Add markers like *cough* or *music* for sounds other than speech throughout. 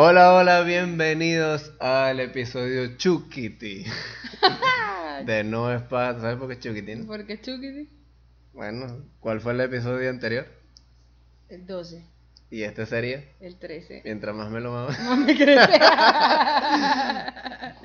Hola, hola, bienvenidos al episodio Chukiti *laughs* de No es para. ¿Sabes por qué Chukiti? no? ¿Por qué Chukiti? Bueno, ¿cuál fue el episodio anterior? El 12, Y este sería, el 13. mientras más me lo mamo. No me crees. *laughs*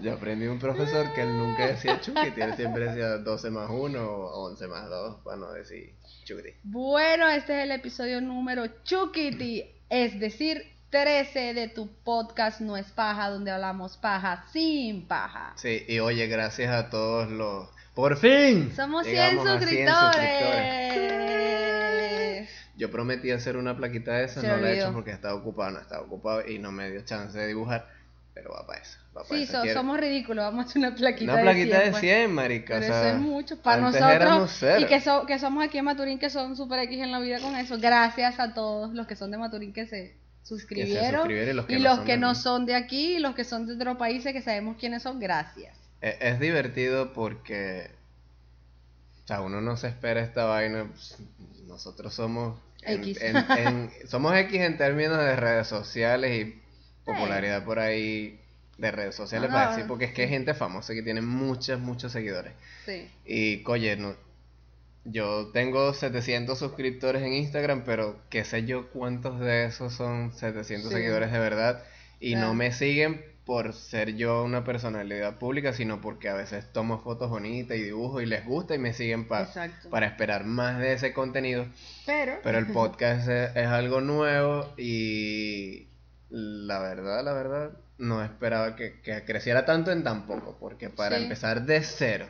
Yo aprendí un profesor que él nunca decía Chukiti, él siempre decía 12 más 1 o 11 más 2, para no decir Chukiti. Bueno, este es el episodio número Chukiti, es decir, 13 de tu podcast No es paja, donde hablamos paja sin paja. Sí, y oye, gracias a todos los. ¡Por fin! Somos 100 Llegamos a 100 suscriptores. Yo prometí hacer una plaquita de esa, Se no la he olvidó. hecho porque estaba ocupado, no estaba ocupado y no me dio chance de dibujar, pero va para eso. Va para Sí, eso. so- somos ridículos, vamos a hacer una plaquita Una plaquita de pues. 100, marica. Pero o sea, eso es mucho para nosotros. Y que, so- que somos aquí en Maturín, que son super X en la vida con eso. Gracias a todos los que son de Maturín que se suscribieron. suscribieron y los que y no los son que de no aquí. son de aquí y los que son de otros países que sabemos quiénes son. Gracias. Es, es divertido porque. O sea, uno no se espera esta vaina. pues, Nosotros somos. en- X. en- en- *laughs* somos X en términos de redes sociales y popularidad por ahí de redes sociales No, para no. decir, porque es que hay gente famosa que tiene muchos, muchos seguidores. Sí. Y, coye, no, yo tengo 700 suscriptores en Instagram, pero qué sé yo cuántos de esos son 700 Sí. seguidores de verdad. Y Claro. no me siguen por ser yo una personalidad pública, sino porque a veces tomo fotos bonitas y dibujo y les gusta y me siguen pa- Exacto. para esperar más de ese contenido. Pero. Pero el *laughs* podcast es, es algo nuevo y la verdad, la verdad, no esperaba que, que creciera tanto en tan poco, porque para Sí. empezar de cero,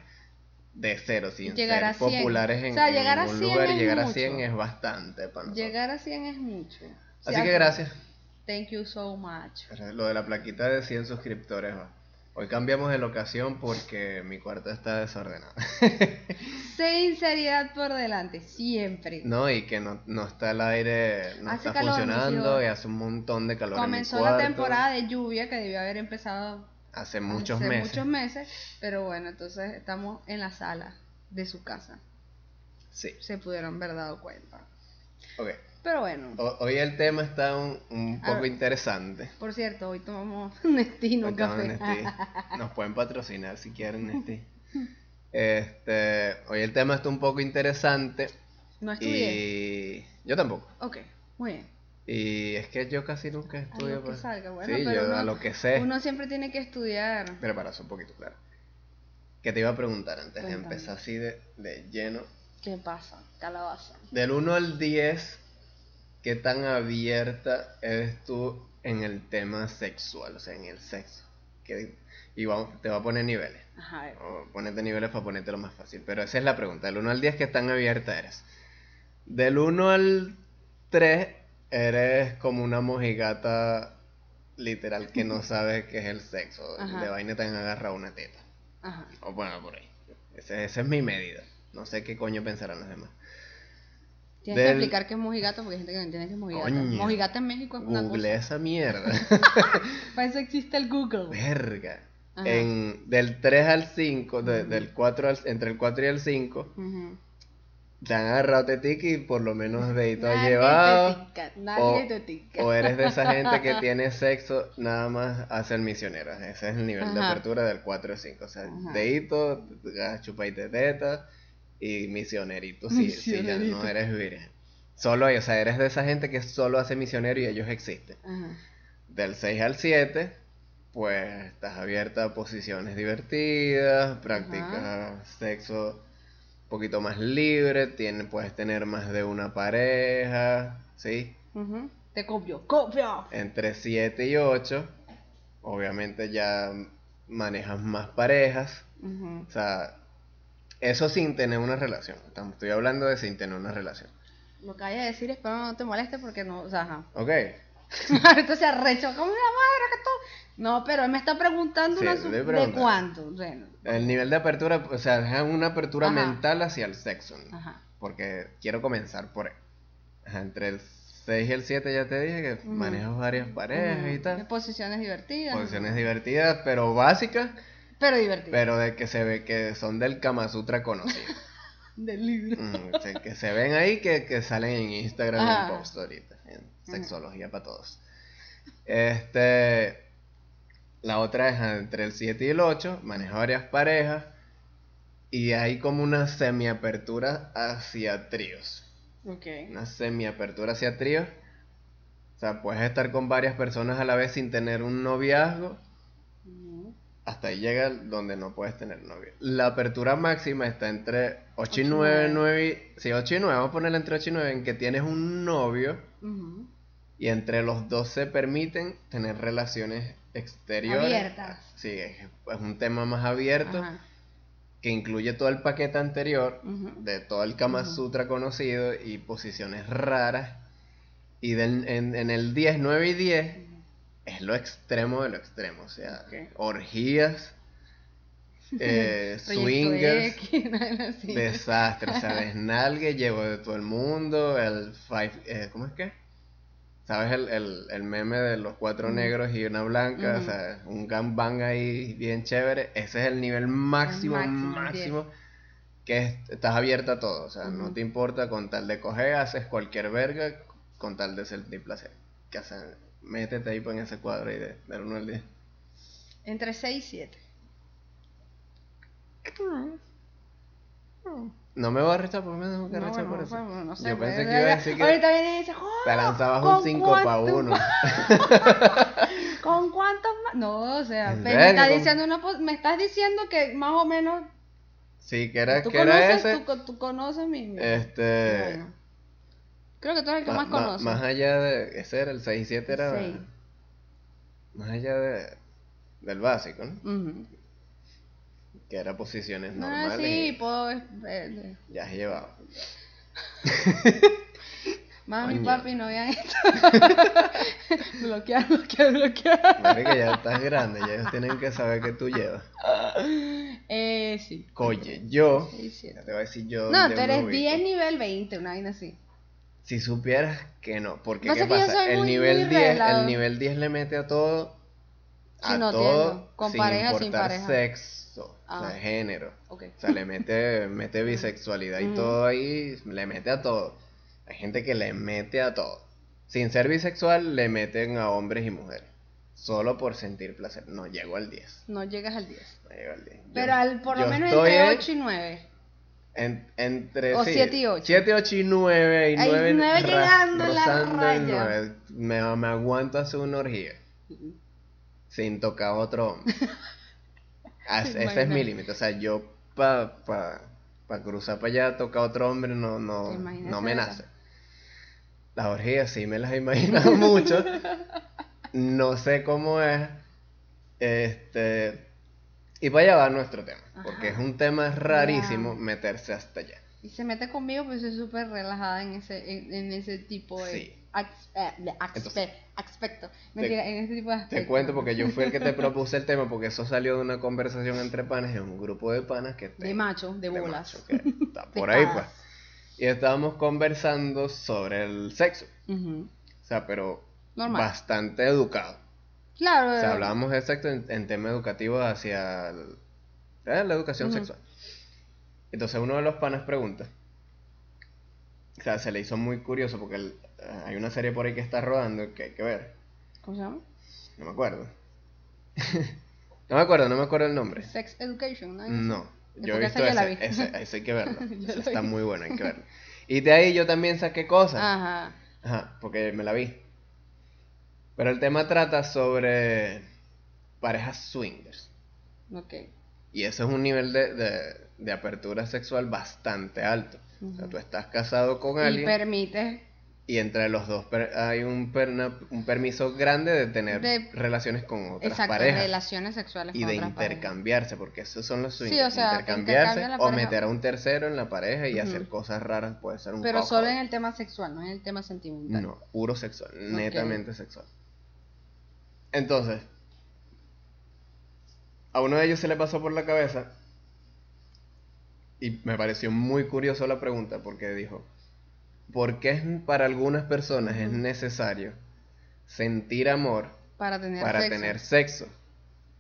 de cero, sin Llegar ser a 100. populares en, O sea, llegar a ningún 100 lugar, es llegar a mucho. 100 es bastante para nosotros. Llegar a 100 es mucho. O Así sea, que gracias. Thank you so much. Lo de la plaquita de 100 suscriptores. va. Hoy cambiamos de locación porque mi cuarto está desordenado. *laughs* Sinceridad por delante, siempre. No, y que no, no está el aire, no Hace está calor, funcionando y hace un montón de calor en mi Comenzó la temporada de lluvia que debió haber empezado Hace muchos hace meses. muchos meses, pero bueno, entonces estamos en la sala de su casa. Sí, Se pudieron haber dado cuenta. ok. Pero bueno, O- hoy el tema está un, poco ver. interesante. por cierto, hoy tomamos *laughs* Nestino Hoy estamos café. Nestí. *laughs* Nos pueden patrocinar si quieren Nestí. Este, hoy el tema está un poco interesante no estudié. y yo tampoco. Ok, muy bien. Y es que yo casi nunca estudio. lo que pues. salga, bueno, sí, pero yo uno- a lo que sé. Uno siempre tiene que estudiar. Pero para eso un poquito, claro. Que te iba a preguntar antes de Cuéntame. empezar así de, de lleno. ¿Qué pasa? Calabaza. Del 1 al 10, ¿qué tan abierta eres tú en el tema sexual? O sea, en el sexo. Que, y vamos, te voy a poner niveles. Ajá. O ponerte niveles para ponértelo más fácil. Pero esa es la pregunta. Del 1 al 10, ¿qué tan abierta eres? Del 1 al 3, eres como una mojigata literal que no sabe qué es el sexo. Ajá. De vaina te han agarrado una teta. Ajá. O bueno, por ahí. Ese- esa es mi medida. No sé qué coño pensarán los demás. Tienes que explicar qué es mojigato porque hay gente que no entiende qué es mojigato. Coño. Mojigato en México es una Google cosa. esa mierda. *laughs* Para eso existe el Google. Verga. Ajá. En, del 3 al 5, de- del 4 al, entre el 4 y el 5, Ujú. Te han agarrado tetica y por lo menos dedito has Nadie llevado. O, nadie te tica. o eres de esa gente que *laughs* tiene sexo nada más a ser misionero. Ese es el nivel de apertura del 4 al 5. O sea, Ajá. dedito, chupadita de teta y misionerito. Si, si ya no Misionerito. eres virgen. Solo, o sea, eres de esa gente que solo hace misionero y ellos existen. Ajá. Del 6 al 7, pues estás abierta a posiciones divertidas, practicas sexo poquito más libre, tiene, puedes tener más de una pareja, ¿sí? Te copio, copio. Entre 7 y 8, obviamente ya manejas más parejas, o sea, eso sin tener una relación, estoy hablando de sin tener una relación, Lo que vaya a decir espero no te moleste porque no, o sea, ajá. ¿ok? *laughs* Entonces arrecho, como una madre que tú. No, pero él me está preguntando Sí, una de cuánto. Bueno, El nivel de apertura, o sea, es una apertura Ajá. mental hacia el sexo. ¿no? ajá. Porque quiero comenzar por entre el 6 y el 7 ya te dije que Ujú. manejo varias parejas y tal. Posiciones divertidas. Posiciones divertidas, pero básicas, Pero divertidas. pero de que se ve que son del Kama Sutra conocido. *laughs* Del libro. Mm, que se ven ahí, que, que salen en Instagram Ajá. en post ahorita, en sexología para todos. Este, la otra es entre el 7 y el 8, maneja varias parejas y hay como una semiapertura hacia tríos. Ok. Una semiapertura hacia tríos. O sea, puedes estar con varias personas a la vez sin tener un noviazgo. Ujú. Hasta ahí llega donde no puedes tener novio. La apertura máxima está entre 8 y Ocho y 9, nueve. 9 sí, 8 y 9, vamos a ponerla entre 8 y 9, en que tienes un novio Ujú. Y entre los dos se permiten tener relaciones exteriores. Abiertas. Sí, es, es un tema más abierto Ajá. que incluye todo el paquete anterior de todo el Kama. Sutra conocido y posiciones raras. Y del- en, en el 10, 9 y 10 es lo extremo de lo extremo. O sea, orgías, *laughs* eh, swingers, *laughs* desastre. O sea, desnalgue, llevo de todo el mundo. El five, eh, ¿Cómo es que? ¿Sabes el, el, el meme de los cuatro negros y una blanca? O sea, un gangbang ahí bien chévere. Ese es el nivel máximo, máximo, máximo. Que es- estás abierta a todo. O sea, no te importa con tal de coger, haces cualquier verga con tal de sentir placer. Que hacen? Métete ahí pues, en ese cuadro y de, del 1 al 10. Entre 6 y 7. No me voy a rechazar, porque me tengo que No, rechazar bueno, por eso. bueno, no sé, Yo pues, pensé que iba a decir que Ahorita viene y dice, "Oh, te lanzabas ¿con un 5 para cuánto- 1. *laughs* ¿Con cuántos más? No, o sea, ¿En me, estás ¿Con- diciendo una me estás diciendo que más o menos Sí, que era, tú que era conoces, ese. tú, tú conoces mi, Este. Bueno. Creo que tú eres el que más ma- conoces. más allá de. Ese era el 6 y 7 era. Seis. Más allá de, del básico, ¿no? Ujú. Que era posiciones Ah, normales. sí, y puedo eh, ya has llevado. *laughs* Mami, Coño. papi, no vean esto. *laughs* bloquear, bloquear, bloquear. Marica, ya estás grande, ya ellos tienen que saber que tú llevas. Eh, sí. Oye, yo. Ya te voy a decir yo. No, tú eres ubico. 10 nivel 20, una vaina así. Si supieras que no, porque Pasa ¿qué que pasa? El muy- nivel muy 10, relajado. el nivel 10 le mete a todo a Sí, no, todo entiendo. Con sin pareja, sin pareja. sexo, o sea, Ah. género. Ok. O sea, le mete *laughs* mete bisexualidad y Ujú. todo ahí, le mete a todo. Hay gente que le mete a todo. Sin ser bisexual le meten a hombres y mujeres. Solo por sentir placer. No llego al 10. No llegas al 10. No llego al 10. Yo- Pero al, por lo yo menos entre en- 8 y 9. en- entre O sí, siete y ocho. 7, 8 y 9 y Ay, 9, nueve llegando en la rozando el raya. nueve. Me, me aguanto hacer una orgía sin tocar a otro hombre. *laughs* Ese es mi límite. O sea, yo para pa, pa cruzar para allá, tocar a otro hombre, no, no, no me nace. Las orgías sí me las he imaginado mucho. *laughs* No sé cómo es. Este. Y para allá va nuestro tema. Porque es un tema rarísimo meterse hasta allá. Y se mete conmigo, pues soy súper relajada en ese, en, en ese tipo de Sí. Eh, de aspecto. Mentira, en ese tipo de Te aspecto. cuento porque yo fui el que te *laughs* propuse el tema porque eso salió de una conversación entre panas en un grupo de panas que De tengo- macho, de bolas. macho, que está De *laughs* por ahí pues. Y estábamos conversando sobre el sexo. O sea, pero Normal. bastante educado. Claro. O sea, eh, hablábamos de sexo en, en tema educativo hacia el- eh, la educación sexual. Entonces uno de los panas pregunta. O sea, se le hizo muy curioso porque el- eh, hay una serie por ahí que está rodando que hay que ver. ¿Cómo se llama? No me acuerdo. *laughs* no me acuerdo, no me acuerdo el nombre. Sex Education, ¿no? No, yo he visto ese, vi. ese, ese hay que verlo. *laughs* Ese está vi. muy bueno, hay que verlo. Y de ahí yo también saqué cosas. Ajá. Ajá, porque me la vi. Pero el tema trata sobre parejas swingers. Ok. Y eso es un nivel de, de, de apertura sexual bastante alto. O sea, tú estás casado con Y alguien. permite y entre los dos per- hay un, permiso grande de tener De- relaciones con otras Exacto, parejas relaciones sexuales y con de otras parejas. intercambiarse, porque esos son los Sí, swingers, o sea, intercambiarse o meter a un tercero en la pareja y hacer cosas raras puede ser un Pero solo en el tema sexual, no en el tema sentimental. no, puro sexual, netamente sexual. Entonces, a uno de ellos se le pasó por la cabeza y me pareció muy curioso la pregunta porque dijo, ¿por qué es- para algunas personas es necesario sentir amor Para tener para sexo. tener sexo?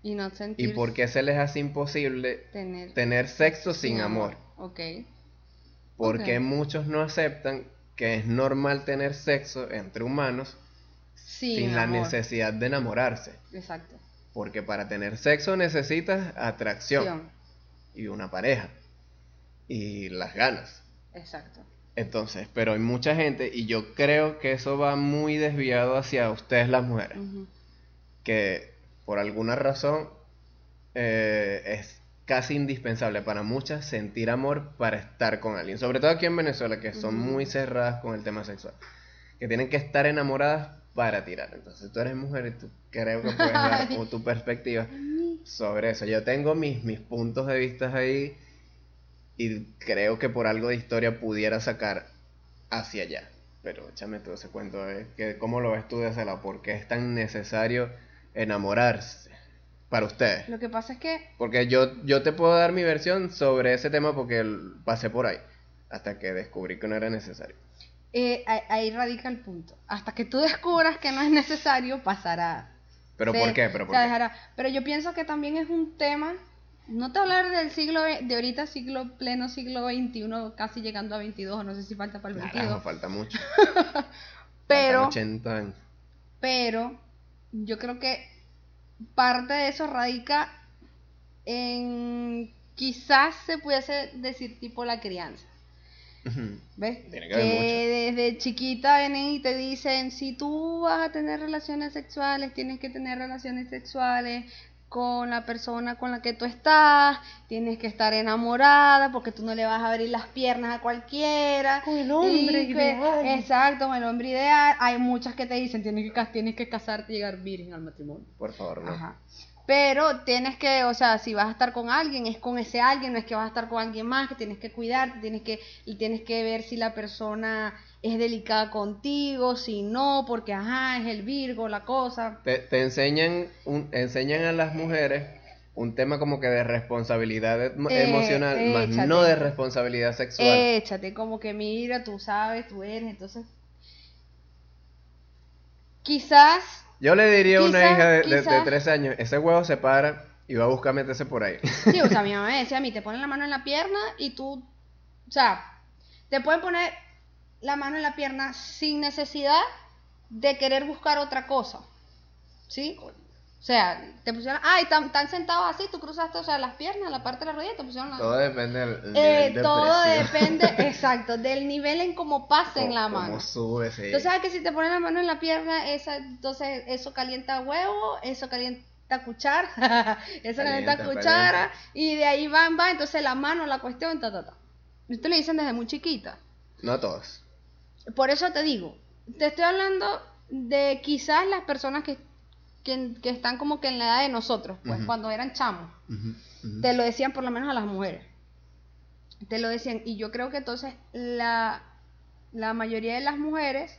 Y no sentir... ¿Y por qué se les hace imposible Tener, tener sexo sin amor? Ok. Porque muchos no aceptan que es normal tener sexo entre humanos Sin, sin la necesidad de enamorarse. Exacto. Porque para tener sexo necesitas atracción Acción. y una pareja y las ganas. Exacto. Entonces, pero hay mucha gente y yo creo que eso va muy desviado hacia ustedes las mujeres, que por alguna razón eh, es casi indispensable para muchas sentir amor para estar con alguien, sobre todo aquí en Venezuela que son muy cerradas con el tema sexual, que tienen que estar enamoradas para tirar. Entonces, tú eres mujer y tú creo que puedes dar *laughs* como tu perspectiva sobre eso. Yo tengo mis, mis puntos de vista ahí y creo que por algo de historia pudiera sacar hacia allá. Pero échame todo ese cuento de que cómo lo ves tú de ese lado, por qué es tan necesario enamorarse para ustedes. Lo que pasa es que Porque yo, yo te puedo dar mi versión sobre ese tema porque pasé por ahí hasta que descubrí que no era necesario. eh, ahí, radica el punto. Hasta que tú descubras que no es necesario, pasará. ¿Pero Se- por qué? ¿Pero por qué? dejará. Pero yo pienso que también es un tema, no te hablar del siglo, de ahorita siglo, pleno siglo XXI, casi llegando a 22, o no sé si falta para el Carajo, 22. falta mucho. *laughs* Pero, Faltan 80 años. pero, yo creo que parte de eso radica en, quizás se pudiese decir tipo la crianza. ¿Ves? Tiene que mucho. desde chiquita vienen y te dicen, si tú vas a tener relaciones sexuales, tienes que tener relaciones sexuales con la persona con la que tú estás, tienes que estar enamorada porque tú no le vas a abrir las piernas a cualquiera. Con el hombre Y que- ideal. Exacto, con el hombre ideal. Hay muchas que te dicen, tienes que, tienes que casarte y llegar virgen al matrimonio. Por favor, no. Ajá. Pero tienes que, o sea, si vas a estar con alguien, es con ese alguien, no es que vas a estar con alguien más, que tienes que cuidarte, tienes que, y tienes que ver si la persona es delicada contigo, si no, porque ajá, es el Virgo, la cosa. Te, te enseñan, un, enseñan a las mujeres un tema como que de responsabilidad em- Eh, emocional, más no de responsabilidad sexual. Échate, como que mira, tú sabes, tú eres, entonces. Quizás, Yo le diría a una hija de, de, de quizá- tres años, ese huevo se para y va a buscar meterse por ahí. sí, o sea, *laughs* mi mamá me decía a mí, te ponen la mano en la pierna y tú, o sea, te pueden poner la mano en la pierna sin necesidad de querer buscar otra cosa. ¿Sí? O sea, te pusieron, ay, tan, tan sentados así, tú cruzaste, o sea, las piernas, la parte de la rodilla, te pusieron la Todo depende del Eh, nivel de todo presión. depende, *laughs* exacto, del nivel en cómo pasen Cómo- la cómo mano. sube, sí. Tú sabes que si te ponen la mano en la pierna, esa, entonces eso calienta huevo, eso calienta cuchara, *laughs* eso calienta, Calienta, cuchara, y de ahí van, va, entonces la mano, la cuestión, ta, ta, ta. Esto le dicen desde muy chiquita. No todos. Por eso te digo, te estoy hablando de quizás las personas que, que, que están como que en la edad de nosotros, pues cuando eran chamos. Te lo decían por lo menos a las mujeres. Te lo decían. Y yo creo que entonces la, la mayoría de las mujeres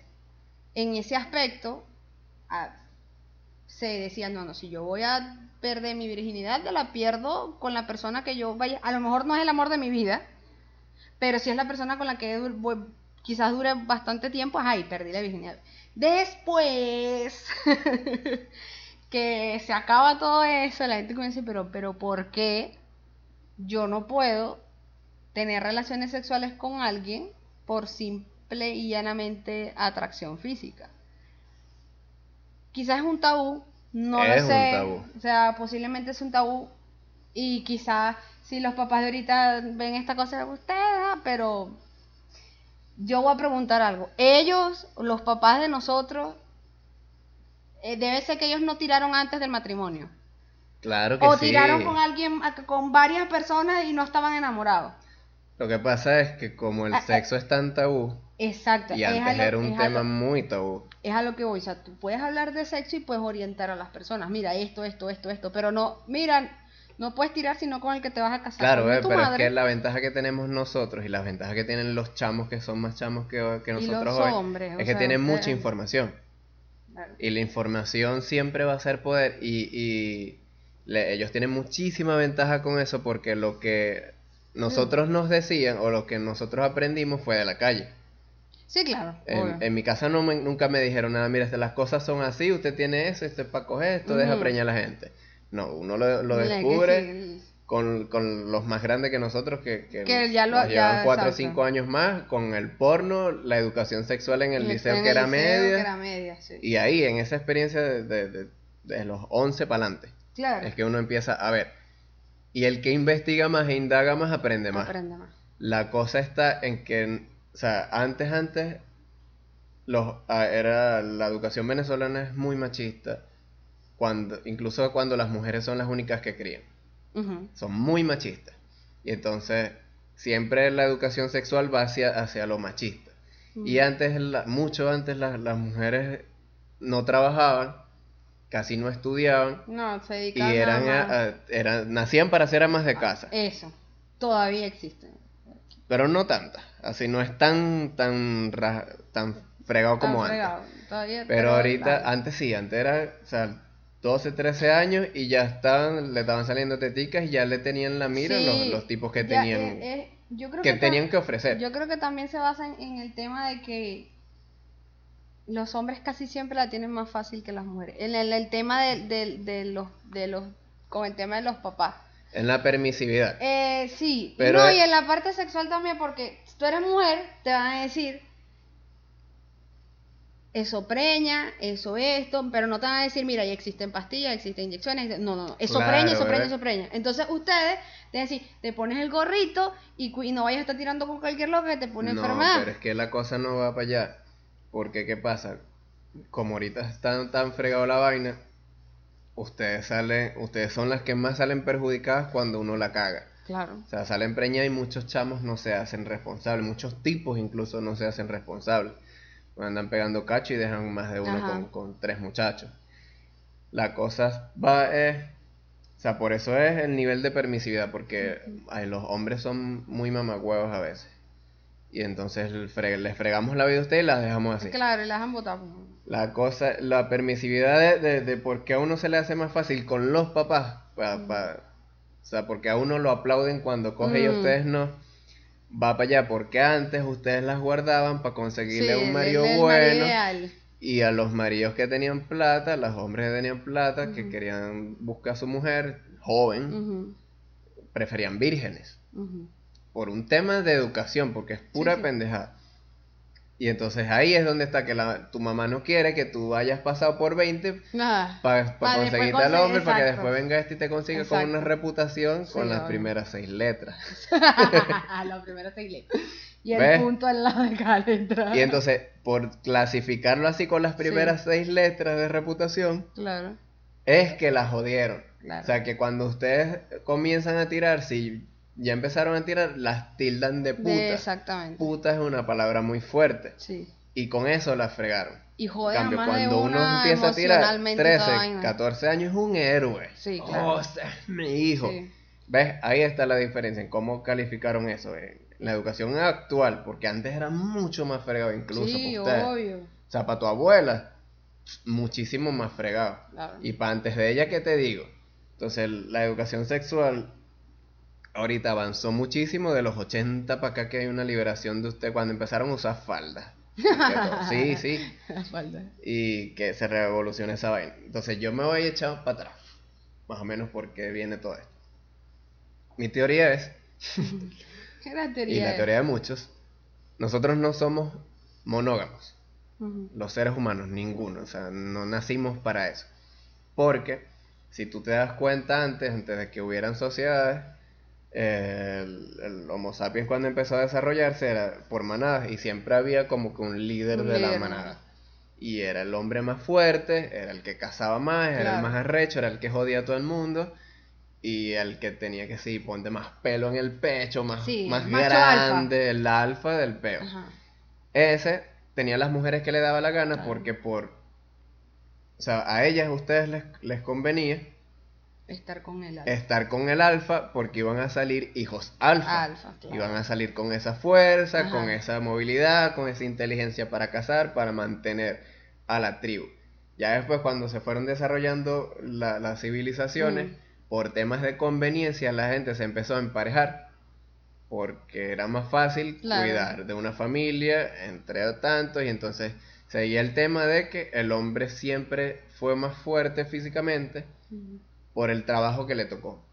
en ese aspecto ah, se decían, no, no, si yo voy a perder mi virginidad, yo la pierdo con la persona que yo vaya. A lo mejor no es el amor de mi vida, pero si es la persona con la que voy- quizás dure bastante tiempo, ay, perdí la virginidad. Después *laughs* que se acaba todo eso, la gente comienza a decir, pero, pero ¿por qué yo no puedo tener relaciones sexuales con alguien por simple y llanamente atracción física? Quizás es un tabú, no Es lo un sé. tabú. O sea, posiblemente es un tabú y quizás si los papás de ahorita ven esta cosa, ustedes, ah, pero yo voy a preguntar algo. Ellos, los papás de nosotros, eh, debe ser que ellos no tiraron antes del matrimonio. Claro que O sí. tiraron con alguien, con varias personas y no estaban enamorados. Lo que pasa es que como el Ah, sexo es tan tabú, Exacto. y es antes lo- era un tema lo- muy tabú. es a lo que voy, o sea, tú puedes hablar de sexo y puedes orientar a las personas, mira esto, esto, esto, esto, pero no, mira, no puedes tirar sino con el que te vas a casar. Claro, eh, pero es que la ventaja que tenemos nosotros y la ventaja que tienen los chamos que son más chamos que, nosotros los hoy hombres, es que sea, tienen mucha información. Claro. Y la información siempre va a ser poder y, y le- ellos tienen muchísima ventaja con eso porque lo que nosotros nos decían o lo que nosotros aprendimos fue de la calle. Sí, claro. En, mi casa no me- nunca me dijeron nada, mira, las cosas son así, usted tiene eso, esto es para coger esto, deja preñar a la gente. No, uno lo, descubre con, con los más grandes que nosotros que, que, Que ya lo- nos llevan ya, cuatro o exacto. cinco años más, con el porno, la educación sexual en el liceo en que el era liceo, media, que era media, sí. y ahí en esa experiencia de, de- de- de los 11 para adelante, Claro. es que uno empieza a ver. Y el que investiga más e indaga más aprende más. Aprende más. La cosa está en que, o sea, antes, antes, los, ah, era, la educación venezolana es muy machista, cuando, incluso cuando las mujeres son las únicas que crían, son muy machistas. Y entonces, siempre la educación sexual va hacia, hacia lo machista. Y Ujú. antes, la- mucho antes, las, las mujeres no trabajaban, casi no estudiaban, No, se y dedican eran, a- a- eran, nacían para ser amas de casa. Eso. Todavía existe. Pero no tanta. Así no es tan tan tan fregado como antes. Pero ahorita, claro. antes sí, antes era, o sea, 12, 13 años y ya estaban, le estaban saliendo teticas y ya le tenían la mira Sí, los, los tipos que tenían, eh, eh, yo creo que tenían que ofrecer. Yo creo que también se basa en, en el tema de que los hombres casi siempre la tienen más fácil que las mujeres. En el, el tema de, de- de los, de los, con el tema de los papás. En la permisividad. Eh, sí, Pero no, y en la parte sexual también, porque si tú eres mujer, te van a decir eso preña, eso esto, pero no te van a decir, mira, ya existen pastillas, existen inyecciones, no, no, no, eso Claro, preña, eso preña, eso preña. Entonces ustedes te decir, te pones el gorrito y, no vayas a estar tirando con cualquier loco que te pone No, enfermedad. pero es que la cosa no va para allá. Porque, ¿qué pasa? Como ahorita están tan fregado la vaina, ustedes salen, ustedes son las que más salen perjudicadas cuando uno la caga. Claro. O sea, salen preñadas y muchos chamos no se hacen responsables, muchos tipos incluso no se hacen responsables. Andan pegando cacho y dejan más de uno con, con tres muchachos. La cosa va es, o sea, por eso es el nivel de permisividad, porque ay, los hombres son muy mamagüevos a veces. Y entonces fre- les fregamos la vida a ustedes y las dejamos así. Claro, y las han botado. La cosa, la permisividad de, de, de por qué a uno se le hace más fácil con los papás, pa- pa- o sea, porque a uno lo aplauden cuando coge y a ustedes no, va para allá, porque antes ustedes las guardaban para conseguirle Sí, un marido el bueno y a los maridos que tenían plata, los hombres que tenían plata, que querían buscar a su mujer joven, preferían vírgenes. Por un tema de educación, porque es pura sí. pendejada. Y entonces ahí es donde está que la, tu mamá no quiere que tú hayas pasado por 20 Nada. para Pa' después conseguirte al hombre, para que después venga este y te consiga con una reputación Sí, con las obvio. primeras seis letras. *laughs* la primera seis letras. Y el ¿Ves? punto al lado de cada letra. Y entonces, por clasificarlo así con las primeras seis letras de reputación, Claro. es que la jodieron. Claro. O sea, que cuando ustedes comienzan a tirar, si ya empezaron a tirar, las tildan de puta. De- exactamente. Puta es una palabra muy fuerte. Sí. Y con eso las fregaron. Y joder, cambio, más de cuando uno una empieza a tirar emocionalmente y toda 13, vaina. 14 años es un héroe. Sí, claro. Oh, ese es mi hijo. Sí. ¿Ves? Ahí está la diferencia en cómo calificaron eso. En la educación actual, porque antes era mucho más fregado incluso Sí, obvio. O sea, para tu abuela, muchísimo más fregado. Claro. Y para antes de ella, ¿qué te digo? Entonces, la educación sexual ahorita avanzó muchísimo de los 80 para acá que hay una liberación de usted cuando empezaron a usar faldas. *laughs* Sí, sí. La falda. Y que se revolucione esa vaina. Entonces yo me voy echado para atrás. Más o menos porque viene todo esto. Mi teoría es, ¿Qué *laughs* la y teoría? la es? teoría de muchos, nosotros no somos monógamos. Los seres humanos, ninguno, o sea, no nacimos para eso. Porque si tú te das cuenta antes, antes de que hubieran sociedades, el, el Homo sapiens cuando empezó a desarrollarse era por manadas y siempre había como que un líder Un de la manada. Y era el hombre más fuerte, era el que cazaba más, era el más arrecho, era el que jodía a todo el mundo. y el que tenía que sí, ponte más pelo en el pecho, más, Sí, más macho grande, el alfa del peo. Ajá. Ese tenía las mujeres que le daba la gana Claro. porque por... O sea, a ellas, a ustedes les, les convenía Estar con el alfa. estar con el alfa porque iban a salir hijos alfa. Alfa, claro. Iban a salir con esa fuerza, Ajá. con esa movilidad, con esa inteligencia para cazar, para mantener a la tribu. Ya después cuando se fueron desarrollando la- las civilizaciones, Mm. por temas de conveniencia la gente se empezó a emparejar porque era más fácil Claro. cuidar de una familia entre tantos y entonces seguía el tema de que el hombre siempre fue más fuerte físicamente. Por el trabajo que le tocó.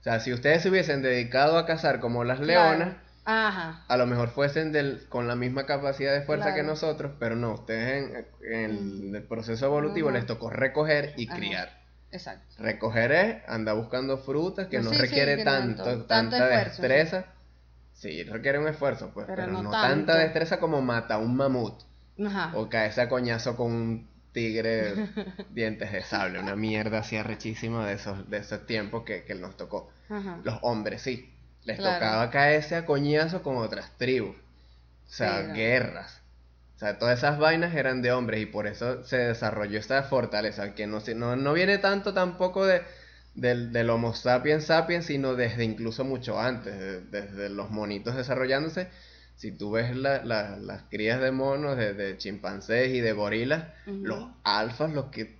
O sea, si ustedes se hubiesen dedicado a cazar como las Claro. leonas, Ajá. a lo mejor fuesen del, con la misma capacidad de fuerza que nosotros, pero no, ustedes en, en el, el proceso evolutivo Ajá. les tocó recoger y Ajá. criar. Exacto. Recoger es andar buscando frutas que No, no sí, sí, requiere tanto, tanto tanta esfuerzo, destreza. Sí, requiere un esfuerzo, pues, Pero pero, no tanta destreza como mata un mamut Ajá. o caerse a coñazo con un tigre *laughs* dientes de sable, una mierda así arrechísima de esos, de esos tiempos que, que nos tocó. Ajá. Los hombres sí, les Claro. tocaba caerse a coñazo con otras tribus. O sea, Sí, guerras. O sea, todas esas vainas eran de hombres y por eso se desarrolló esa fortaleza, que no, no, no viene tanto tampoco de, del, del Homo sapiens sapiens, sino desde incluso mucho antes, de- desde los monitos desarrollándose. Si tú ves la- la- las crías de monos, de, de chimpancés y de gorilas, los alfas, los que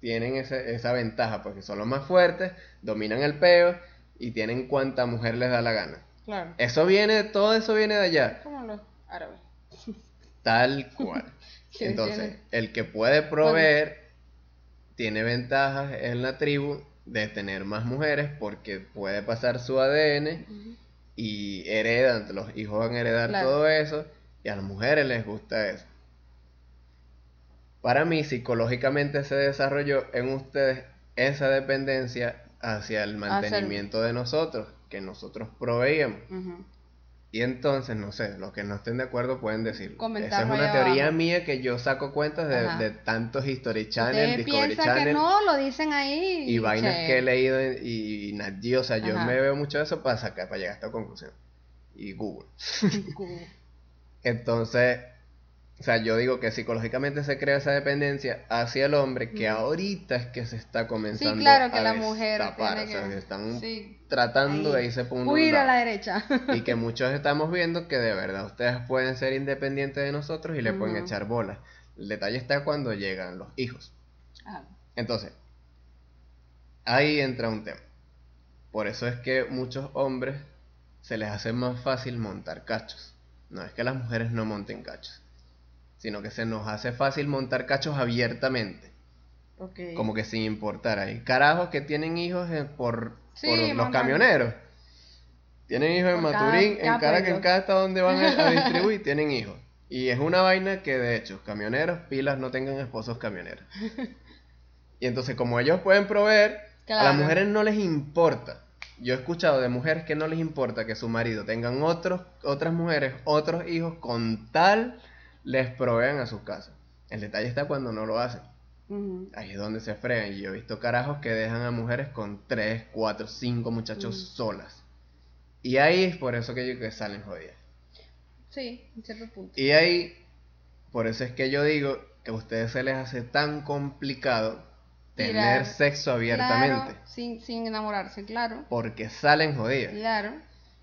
tienen ese- esa ventaja, porque son los más fuertes, dominan el peo y tienen cuanta mujer les da la gana. Claro. Eso viene, todo eso viene de allá. Como los árabes. *laughs* Tal cual. *laughs* Entonces, el que puede proveer tiene ventajas en la tribu de tener más mujeres porque puede pasar su ADN. Y heredan, los hijos van a heredar Claro. todo eso y a las mujeres les gusta eso. Para mí, psicológicamente se desarrolló en ustedes esa dependencia hacia el mantenimiento de nosotros, que nosotros proveíamos. Y entonces, no sé, los que no estén de acuerdo pueden decirlo. Esa es una teoría abajo. mía que yo saco cuentas de, tantos History Channel, Discovery piensa que Channel no, lo dicen ahí. y vainas che. que he leído y, y Nat Geo, o sea, yo me veo mucho de eso para sacar, para llegar a esta conclusión. Y Google. *laughs* Entonces, o sea, yo digo que psicológicamente se crea esa dependencia hacia el hombre que ahorita es que se está comenzando Sí, claro que a la mujer destapar, tiene o sea, que- están sí, tratando ahí. de irse por un Huir a la derecha. y que muchos estamos viendo que de verdad ustedes pueden ser independientes de nosotros y le pueden echar bolas. El detalle está cuando llegan los hijos. Ah, Entonces, ahí entra un tema. Por eso es que muchos hombres se les hace más fácil montar cachos. No es que las mujeres no monten cachos, sino que se nos hace fácil montar cachos abiertamente, como que sin importar. Hay carajos que tienen hijos eh, por, Sí, por los camioneros. Tienen hijos en cada- Maturín, cada en Caracas, en cada estado donde van a, a *laughs* distribuir, tienen hijos. Y es una vaina que de hecho, camioneros, pilas, no tengan esposos camioneros. *laughs* Y entonces, como ellos pueden proveer, a las mujeres no les importa. Yo he escuchado de mujeres que no les importa que su marido tengan otros, otras mujeres, otros hijos, con tal les provean a sus casas. El detalle está cuando no lo hacen. Ahí es donde se fregan. Y yo he visto carajos que dejan a mujeres con 3, 4, 5 muchachos solas. Y ahí es por eso que yo que salen jodidas. Sí, en cierto punto. Y ahí, por eso es que yo digo que a ustedes se les hace tan complicado tener sexo abiertamente. Claro, sin, sin enamorarse, claro. Porque salen jodidas. Claro.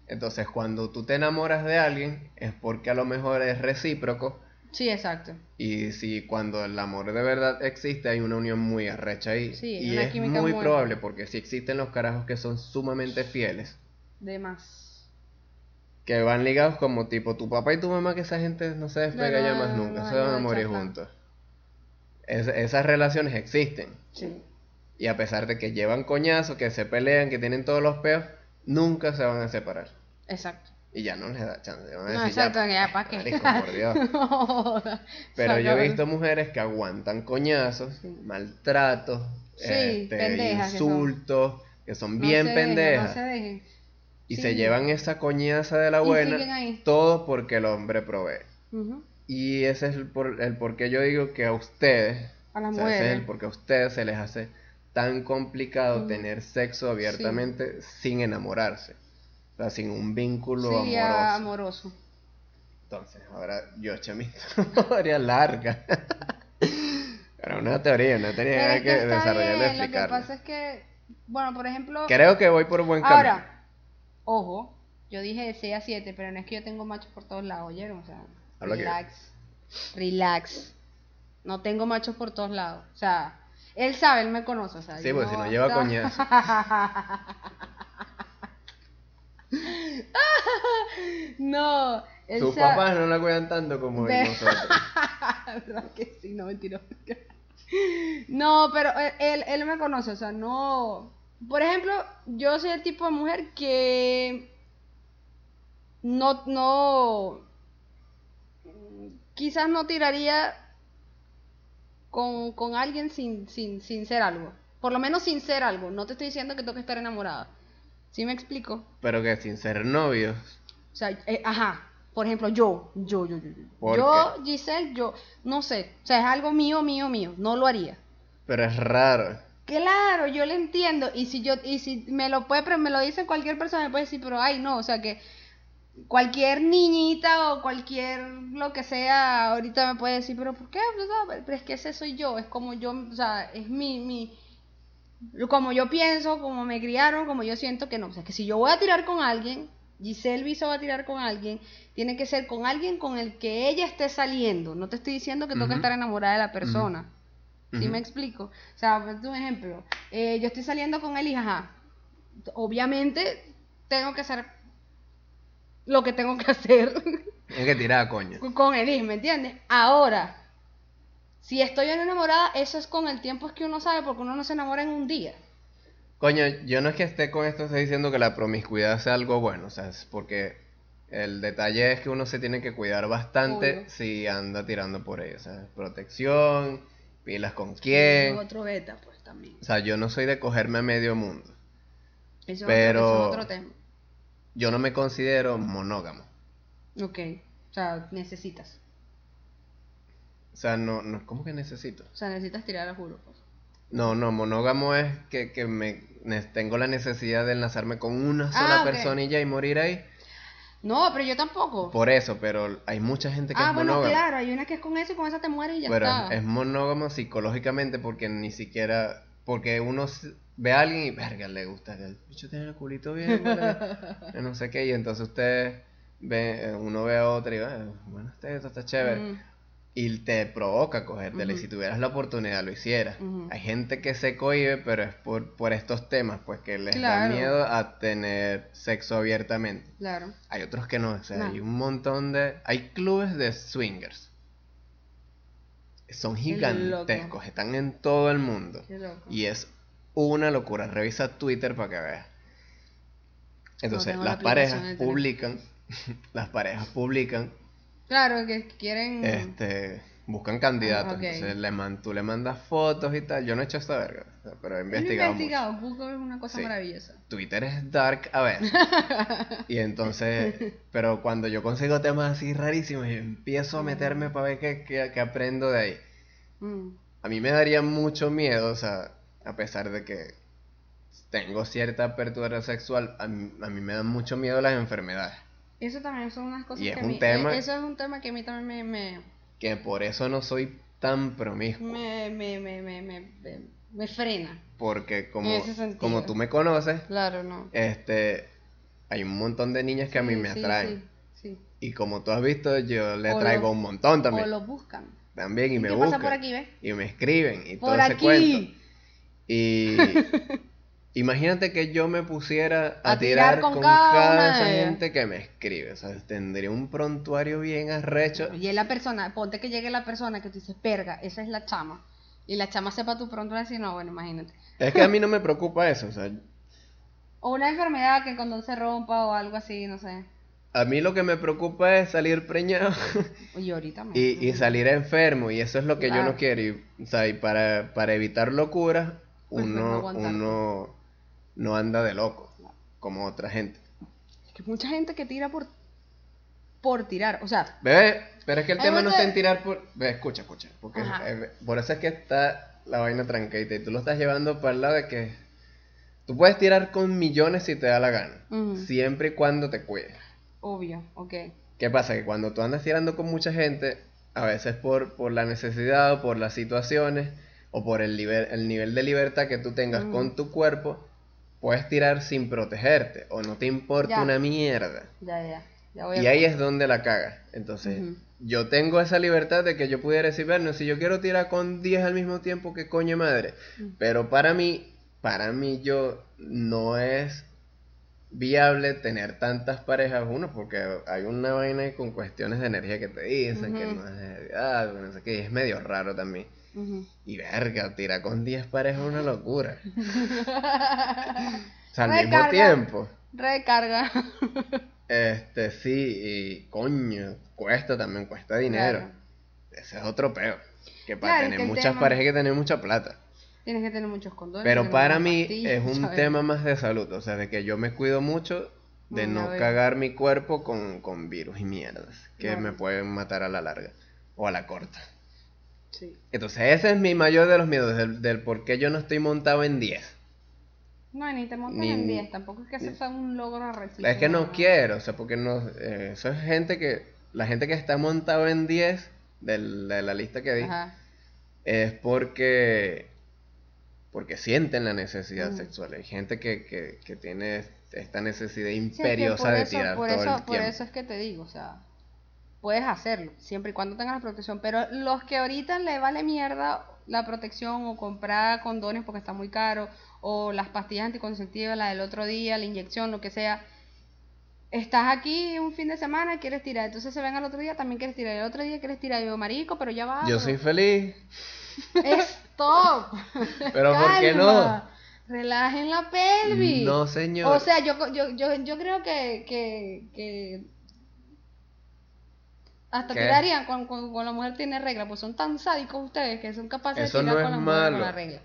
Entonces, cuando tú te enamoras de alguien, es porque a lo mejor es recíproco. Sí, exacto. Y si cuando el amor de verdad existe, hay una unión muy arrecha ahí. Sí, y es muy muy- probable, porque si existen los carajos que son sumamente fieles, De más. que van ligados como tipo tu papá y tu mamá, que esa gente no se despega No, ya más no, nunca, se van a morir juntos. Es- esas relaciones existen. Sí. Y a pesar de que llevan coñazos, que se pelean, que tienen todos los peos, nunca se van a separar. Exacto. Y ya no les da chance. van a No, exacto, ya, ¿pa' qué? marico, por *laughs* Dios. No joda. Pero yo he visto mujeres que aguantan coñazos, maltratos, Sí, este, pendejas que son. insultos, que son No bien dejen, pendejas. no se dejen. y Sí. se llevan esa coñaza de la buena, todo porque el hombre provee. Y ese es el por, el por qué yo digo que a ustedes, A las o sea, ese es el mujeres. porque a ustedes se les hace tan complicado tener sexo abiertamente sin enamorarse. Sea, sin un vínculo Sí, amoroso. amoroso. Entonces, ahora yo eché mi teoría larga. Era una teoría, no tenía Pero es que, está desarrollarla y bien, Lo que pasa es que, bueno, por ejemplo, Creo que voy por buen camino. ahora, ojo, yo dije de 6 a 7, pero no es que yo tengo machos por todos lados, ¿oyeron? O sea, Habla que- relax, relax. No tengo machos por todos lados. O sea, él sabe, él me conoce, o sea, Sí, pues si no lleva *laughs* coñazo. *laughs* *laughs* no, Sus papás no la cuidan tanto como nosotros. ¿Verdad *laughs* que sí? No, mentira. No, pero él, él, él me conoce, o sea, no... Por ejemplo, yo soy el tipo de mujer que no, no, quizás no tiraría con, con alguien sin, sin, sin ser algo. Por lo menos sin ser algo. No te estoy diciendo que tengo que estar enamorada. ¿Sí me explico? Pero que sin ser novios. O sea, eh, ajá. Por ejemplo, yo, yo, yo, yo, yo. ¿Por Yo, Giselle, yo, no sé. O sea, es algo mío, mío, mío. No lo haría. Pero es raro. Claro, yo lo entiendo. Y si yo, y si me lo puede, pre- me lo dice cualquier persona, me puede decir, pero ay, no, o sea que cualquier niñita o cualquier lo que sea, ahorita me puede decir, pero ¿por qué? Pero es que ese soy yo, es como yo, o sea, es mi, mi, como yo pienso, como me criaron, como yo siento que no. O sea, que si yo voy a tirar con alguien, Giselle Viso va a tirar con alguien, tiene que ser con alguien con el que ella esté saliendo. No te estoy diciendo que tengo que Ujú. estar enamorada de la persona. ¿Sí Ujú. me explico? O sea, un ejemplo, eh, yo estoy saliendo con él y ajá, obviamente tengo que hacer lo que tengo que *laughs* hacer Hay que tirar a coño. con él, ¿me entiendes? Ahora, si estoy enamorada, eso es con el tiempo es que uno sabe, porque uno no se enamora en un día. Coño, yo no es que esté con esto, estoy diciendo que la promiscuidad sea algo bueno, o sea, es porque el detalle es que uno se tiene que cuidar bastante Obvio. si anda tirando por ahí, o sea, protección, pilas con Es quién. otro beta, pues también. O sea, yo no soy de cogerme a medio mundo. Eso, Pero- es, otro, eso es otro tema. Yo no me considero monógamo. Ok, o sea, necesitas. O sea, no, no, ¿cómo que necesito? O sea, necesitas tirar a juro. Pues. No, no, monógamo es que, que me tengo la necesidad de enlazarme con una sola Ah, ok. personilla y morir ahí. No, pero yo tampoco. Por eso, pero hay mucha gente que ah, es bueno, monógama. claro, hay una que es con eso y con esa te mueres y ya pero está. es, es monógamo psicológicamente porque ni siquiera. Porque uno ve a alguien y, verga, le gusta que el bicho tiene el culito bien, *laughs* no sé qué, y entonces usted ve, eh, uno ve a otra y "Ah, bueno, este, esto está chévere. Mm. Y te provoca cogértela, y Ujú. si tuvieras la oportunidad lo hicieras. Hay gente que se cohibe, pero es por, por estos temas, pues que les Claro. da miedo a tener sexo abiertamente. Claro. Hay otros que no, o sea, No. hay un montón de... Hay clubes de swingers. Son gigantescos, están en todo el mundo. Qué loco. Y es una locura. Revisa Twitter para que veas. Entonces, *laughs* las parejas publican, las parejas publican, Claro, que quieren. este, buscan candidatos. Ah. Entonces, le man, tú le mandas fotos y tal. Yo no he hecho esta verga, pero he lo he investigado. mucho. investigado. Es una cosa Sí. maravillosa. Twitter es dark a ver. *laughs* y entonces, pero cuando yo consigo temas así rarísimos y empiezo a meterme para ver qué, qué- qué aprendo de ahí, Mm. a mí me daría mucho miedo, o sea, a pesar de que tengo cierta apertura sexual, a mí, a mí me dan mucho miedo las enfermedades. Eso también son unas cosas Y es que a un mí- tema- eh, Eso es un tema que a mí también me. me Que por eso no soy tan promiscuo. me, me, me, me, me, frena. Porque como, ese como tú me conoces, Claro, no. este, hay un montón de niñas que a mí Sí, me sí, atraen. sí, sí. Y como tú has visto, yo le O traigo lo- un montón también. O lo buscan. También y me ¿Qué buscan. pasa por aquí, ves? Y me escriben y todo Por ese aquí. cuento. Y *laughs* imagínate que yo me pusiera a, A tirar tirar, con con, cada esa gente que me escribe. O sea, tendría un prontuario bien arrecho. Y es la persona, ponte que llegue la persona que tú dices, perga, esa es la chama. Y la chama sepa tu y decir, no, bueno, imagínate. Es que a mí no me preocupa eso. O sea, O una enfermedad que cuando se rompa o algo así, no sé. a mí lo que me preocupa es salir preñado *laughs* Y ahorita me- y, y salir enfermo. Y eso es lo que yo no quiero. Y, o sea, y para, para evitar locuras, Pues no uno, uno no anda de loco, como otra gente. Es que mucha gente que tira por por tirar, o sea, Bebé, pero es que el tema no está en tirar por... Ve, escucha, escucha. Porque eh, por eso es que está la vaina tranquita y tú lo estás llevando para el lado de que tú puedes tirar con millones si te da la gana, siempre y cuando te cuides. Obvio, ok. ¿Qué pasa? Que cuando tú andas tirando con mucha gente, a veces por, por la necesidad o por las situaciones o por el, nivel el nivel de libertad que tú tengas con tu cuerpo, puedes tirar sin protegerte o no te importa Ya. una mierda. Ya, ya. ya voy Y a- ahí es donde la cagas. Entonces, yo tengo esa libertad de que yo pudiera decir, bueno, si yo quiero tirar con 10 al mismo tiempo, que coño madre. Pero para mí, para mí yo no es viable tener tantas parejas, uno, porque hay una vaina con cuestiones de energía que te dicen, que no es que no sé qué, y es medio raro también. Y verga, tirar con 10 parejas es una locura. O *laughs* sea, al mismo tiempo. Recarga. Este, sí, y coño, cuesta también, cuesta dinero. Claro. Ese es otro peo. Que para Claro, tener que muchas tema- parejas hay que tener mucha plata. Tienes que tener muchos condones. Pero para mí pastillas, es un ¿sabes? tema más de salud, o sea, de que yo me cuido mucho de no cagar mi cuerpo con, con virus y mierdas que Claro. me pueden matar a la larga o a la corta. Sí. Entonces ese es mi mayor de los miedos, del, del por qué yo no estoy montado en 10. No, ni te montas Ni- en 10, tampoco es que eso sea un logro arrechísimo. Es que no quiero, o sea, porque no, eh, eso es gente que, la gente que está montado en 10 del- de la lista que di, Ajá. es porque porque sienten la necesidad Mm. sexual. Hay gente que, que, que tiene esta necesidad Sí, es que imperiosa de eso, tirar por todo eso, el por eso es que te digo, o sea, puedes hacerlo, siempre y cuando tengas la protección, pero los que ahorita le vale mierda la protección o comprar condones porque está muy caro, o las pastillas anticonceptivas, la del otro día, la inyección, lo que sea, estás aquí un fin de semana y quieres tirar, entonces se ven al otro día, también quieres tirar, el otro día quieres tirar, yo marico, pero ya va. Yo soy feliz, *laughs* Stop. pero ¿por qué no? Calma. Relajen la pelvis. No, señor. O sea, yo, yo, yo, yo creo que, que, que hasta ¿Qué? tirarían cuando, cuando, cuando la mujer tiene regla, pues son tan sádicos ustedes que son capaces Eso de tirar no con la mujer con la regla.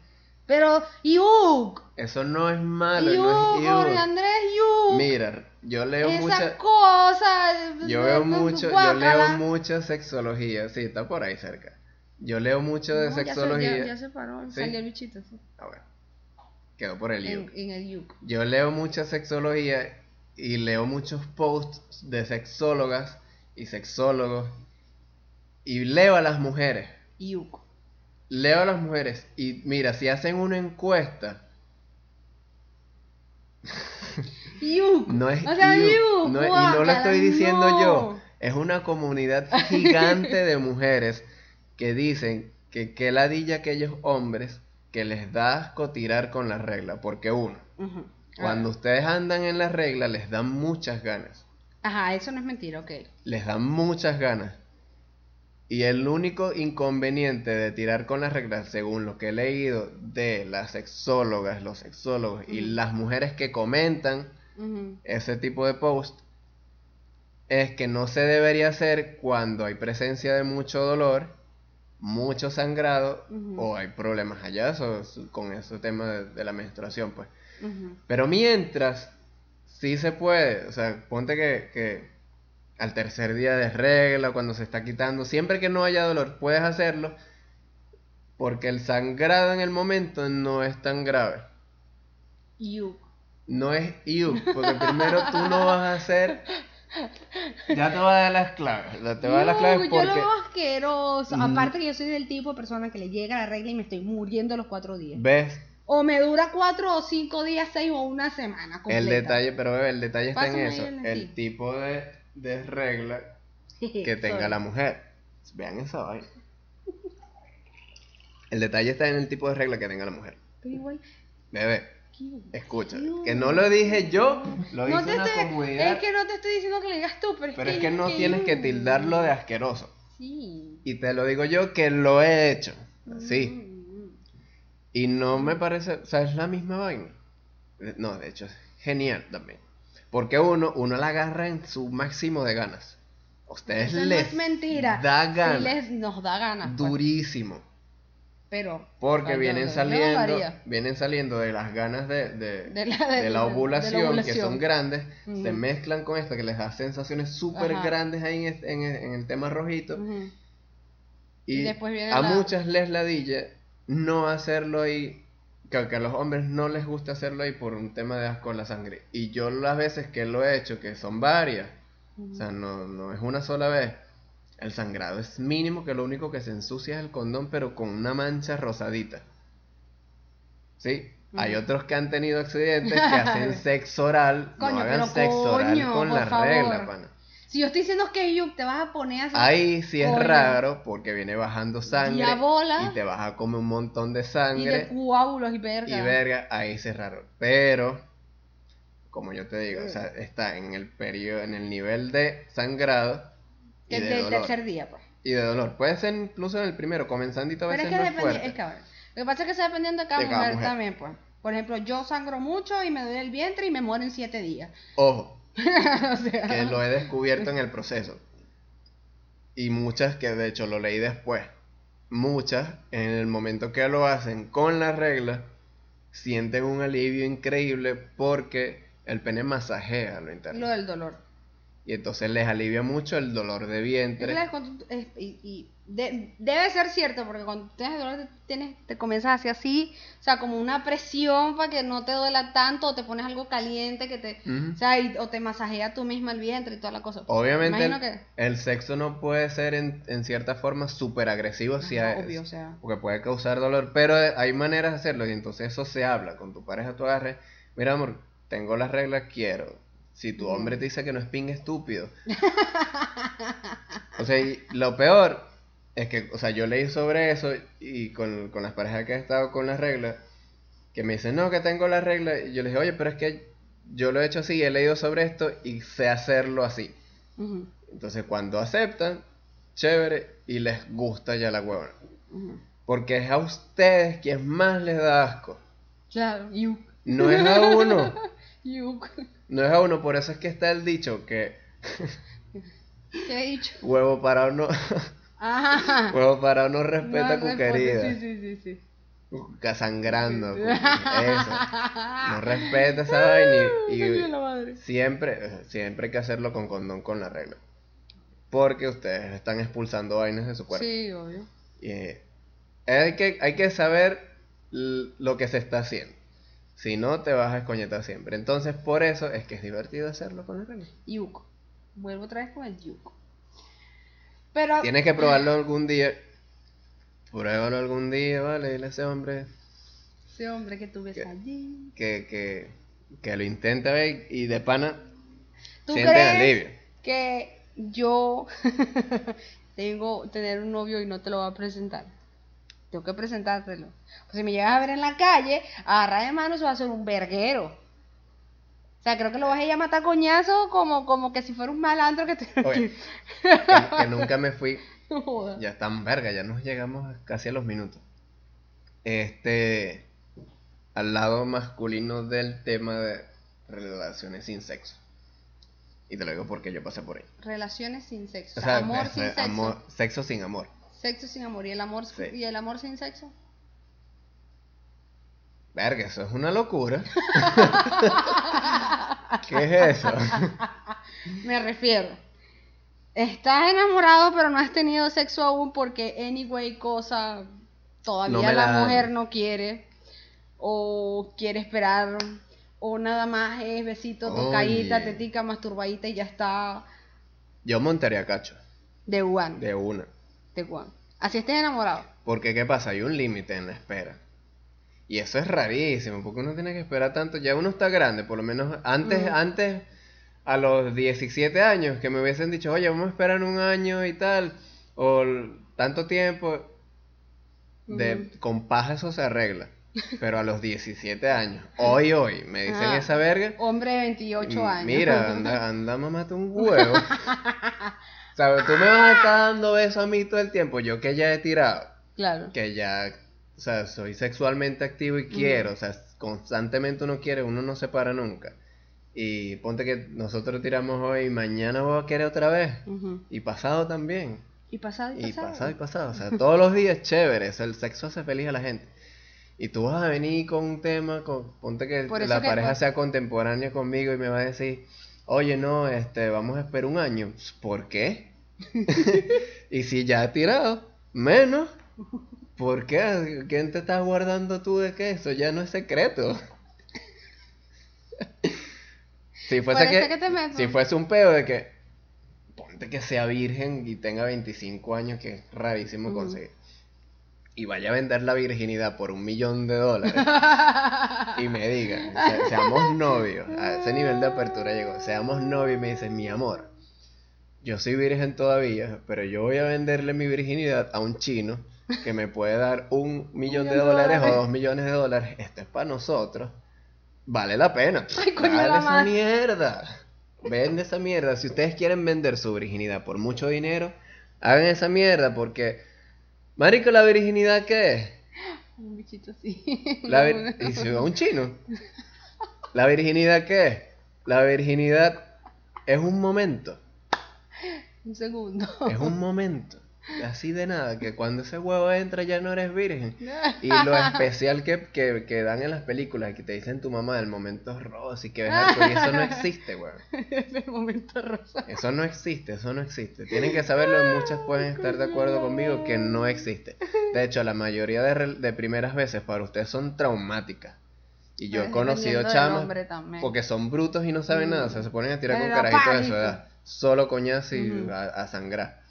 Pero, ¡yuk! Eso no es malo, ¡Yuk! no es Jorge. Andrés, ¡yuk! Mira, yo leo Esas mucha cosas. yo veo mucho, yo leo mucha sexología, sí, está por ahí cerca. Yo leo mucho de No, ya se- sexología. Ya, ya se paró, ¿Sí? salió el bichito. sí, Ah, bueno. Quedó por el en, iu. en el yuk. Yo leo mucha sexología y leo muchos posts de sexólogas y sexólogos y leo a las mujeres. Leo a las mujeres y mira, si hacen una encuesta, *laughs* no es O sea, no es- y no lo estoy diciendo no. yo, es una comunidad *laughs* gigante de mujeres que dicen que qué ladilla aquellos hombres que les da asco tirar con la regla, porque uno, cuando ustedes andan en la regla les dan muchas ganas. Ajá, eso no es mentira, ok. les dan muchas ganas. Y el único inconveniente de tirar con las reglas, según lo que he leído de las sexólogas, los sexólogos y las mujeres que comentan ese tipo de post, es que no se debería hacer cuando hay presencia de mucho dolor, mucho sangrado o hay problemas allá con ese tema de, de la menstruación, pues. Pero mientras, sí se puede. O sea, ponte que, que al tercer día de regla, cuando se está quitando, siempre que no haya dolor, puedes hacerlo. Porque el sangrado en el momento no es tan grave. Yuk. No es iu, porque primero tú no vas a hacer. Ya te voy a dar las claves. Te voy a dar las No, claves yo porque. lo veo asqueroso. Mm. Aparte que yo soy del tipo de persona que le llega la regla y me estoy muriendo los cuatro días. ¿Ves? O me dura cuatro o cinco días, seis o una semana completa. El detalle, pero bebé, el detalle está en Pásame eso. el tipo de, de regla que tenga la mujer. Vean esa vaina. El detalle está en el tipo de regla que tenga la mujer. Bebé, escucha. Que no lo dije yo, lo No hizo una estoy- comunidad. Es que no te estoy diciendo que le digas tú, pero es que es que no que tienes que tildarlo de asqueroso. Sí. Y te lo digo yo que lo he hecho. Así. Y no me parece, o sea, es la misma vaina. Eh, No, de hecho, es genial también. Porque uno, uno la agarra en su máximo de ganas. A ustedes Eso no les es mentira. da Sí ganas. les, nos da ganas. pues. Durísimo. Pero. Porque vienen yo saliendo, vienen saliendo de las ganas de, de, *laughs* De la- de- ovulación, que son grandes, se mezclan con esto que les da sensaciones súper grandes ahí en, en- en el tema rojito. Y, Y después viene a muchas les ladilla no hacerlo ahí, que, a los hombres no les gusta hacerlo ahí por un tema de asco en la sangre. Y yo las veces que lo he hecho, que son varias, o sea, no, no es una sola vez, el sangrado es mínimo, que lo único que se ensucia es el condón, pero con una mancha rosadita. ¿Sí? Hay otros que han tenido accidentes que hacen *laughs* sexo oral, no hagan sexo oral con la regla, pana. Si yo estoy diciendo que yo te vas a poner a Ahí sí es raro porque viene bajando sangre y, te vas a comer un montón de sangre. Y de coágulos y verga. Y verga, ahí sí es raro. Pero, como yo te digo, o sea, está en el periodo, en el nivel de sangrado. Y de del tercer día, pues. Y de dolor. Puede ser incluso en el primero, comenzandito a veces Pero es que depende, es que, Lo que pasa es que está dependiendo de cada, mujer, también, pues. Por ejemplo, yo sangro mucho y me duele el vientre y me muero en siete días. Ojo, *laughs* que lo he descubierto en el proceso. Y muchas que de hecho lo leí después. Muchas, en el momento que lo hacen con la regla, sienten un alivio increíble porque el pene masajea lo interno. Lo del dolor. Y entonces les alivia mucho el dolor de vientre. y, debe ser cierto, porque cuando tienes dolor te, tienes, te comienzas así así, o sea, como una presión para que no te duela tanto, o te pones algo caliente que te, o sea, o te masajea tú misma el vientre y toda la cosa. Obviamente el, sexo no puede ser en, en cierta forma súper agresivo, si obvio, o sea. porque puede causar dolor, pero hay maneras de hacerlo y entonces eso se habla con tu pareja, tu agarre, mira amor, tengo las reglas, quiero si tu hombre te dice que no es ping estúpido. *laughs* o sea, lo peor es que, o sea, yo leí sobre eso y con, las parejas que he estado con las reglas, que me dicen, no, que tengo las reglas. Y yo les dije, oye, pero es que yo lo he hecho así, he leído sobre esto y sé hacerlo así. Entonces, cuando aceptan, chévere, y les gusta ya la huevona. Porque es a ustedes quien más les da asco. Claro, No es a uno. *laughs* No es a uno, por eso es que está el dicho que. *laughs* ¿Qué he dicho? *laughs* Huevo para uno. Huevo para uno respeta no, querida. Sí, sí, sí, sí. Casangrando. Eso. No respeta esa vaina y, siempre, siempre hay que hacerlo con condón con la regla. Porque ustedes están expulsando vainas de su cuerpo. Sí, obvio. Y hay que, hay que saber lo que se está haciendo. Si no, te vas a escoñetar siempre. Entonces, por eso es que es divertido hacerlo con el reloj. Yuko. Vuelvo otra vez con el yuko. Pero... Tienes que probarlo algún día. Pruébalo algún día, ¿vale? Dile a ese hombre. Ese hombre que tú ves allí. Que, que, que lo intenta ver y de pana ¿Tú siente alivio. Que yo *laughs* tengo tener un novio y no te lo voy a presentar tengo que presentártelo. Pues si me llegas a ver en la calle, agarra de mano, se va a hacer un verguero. O sea, creo que lo vas a ir a matar coñazo como, como que si fuera un malandro que te... *laughs* que, que, nunca me fui. ya están verga, ya nos llegamos casi a los minutos. Este... Al lado masculino del tema de relaciones sin sexo. Y te lo digo porque yo pasé por ahí. Relaciones sin sexo. O sea, amor sin sexo. sexo sin amor. Sexo sin amor. ¿Y el amor, ¿y el amor sin sexo? Verga, eso es una locura. *laughs* ¿Qué es eso? *laughs* Me refiero. Estás enamorado pero no has tenido sexo aún porque anyway cosa todavía la, mujer no quiere o quiere esperar o nada más es besito, tocadita, tetica, masturbadita y ya está. Yo montaría cacho. De one. De una. Así estés enamorado. Porque, ¿qué pasa? Hay un límite en la espera. Y eso es rarísimo, porque uno tiene que esperar tanto. Ya uno está grande, por lo menos antes, antes, a los 17 años, que me hubiesen dicho, oye, vamos a esperar un año y tal, o tanto tiempo, de, con paja eso se arregla. *laughs* Pero a los 17 años, *laughs* hoy, hoy, me dicen esa verga. Hombre de 28 años. Mira, anda, *laughs* anda mamate un huevo. ¿Sabes? Tú me vas a estar dando besos a mí todo el tiempo. Yo que ya he tirado. Claro. Que ya, o sea, soy sexualmente activo y quiero. O sea, constantemente uno quiere, uno no se para nunca. Y ponte que nosotros tiramos hoy y mañana voy a querer otra vez. Y pasado también. Y pasado y pasado. Y pasado y pasado. O sea, todos los días chévere. O sea, el sexo hace feliz a la gente. Y tú vas a venir con un tema, con, ponte que la pareja sea contemporánea conmigo y me va a decir, oye, no, este, vamos a esperar un año. ¿Por qué? *laughs* *laughs* y si ya he tirado, menos. *laughs* ¿Por qué? ¿Quién te estás guardando tú de qué? Eso ya no es secreto. *laughs* si fuese que, si fuese un peo de que ponte que sea virgen y tenga 25 años, que es rarísimo conseguir. Y vaya a vender la virginidad por un millón de dólares. *laughs* y me diga, seamos novios. A ese nivel de apertura llegó. Seamos novios y me dice, mi amor, yo soy virgen todavía, pero yo voy a venderle mi virginidad a un chino que me puede dar un millón de dólares o dos millones de dólares. Esto es para nosotros. Vale la pena. *laughs* Ay, Dale esa mierda. Vende esa mierda. Si ustedes quieren vender su virginidad por mucho dinero, hagan esa mierda porque, marico, ¿la virginidad qué es? Un bichito así. *laughs* y si va un chino. ¿La virginidad qué es? La virginidad es un momento. Un segundo. Es un momento. Así de nada, que cuando ese huevo entra ya no eres virgen. Y lo *laughs* especial que, que, que dan en las películas, que te dicen tu mamá, el momento rosa y que ves y eso no existe, weón. *laughs* El momento rosa. Eso no existe, eso no existe. Tienen que saberlo, muchas pueden estar de acuerdo conmigo que no existe. De hecho, la mayoría de, de primeras veces para ustedes son traumáticas. Y yo he conocido chamas porque son brutos y no saben nada, o sea, se ponen a tirar con carajitos de su edad. Solo coñazo y a sangrar.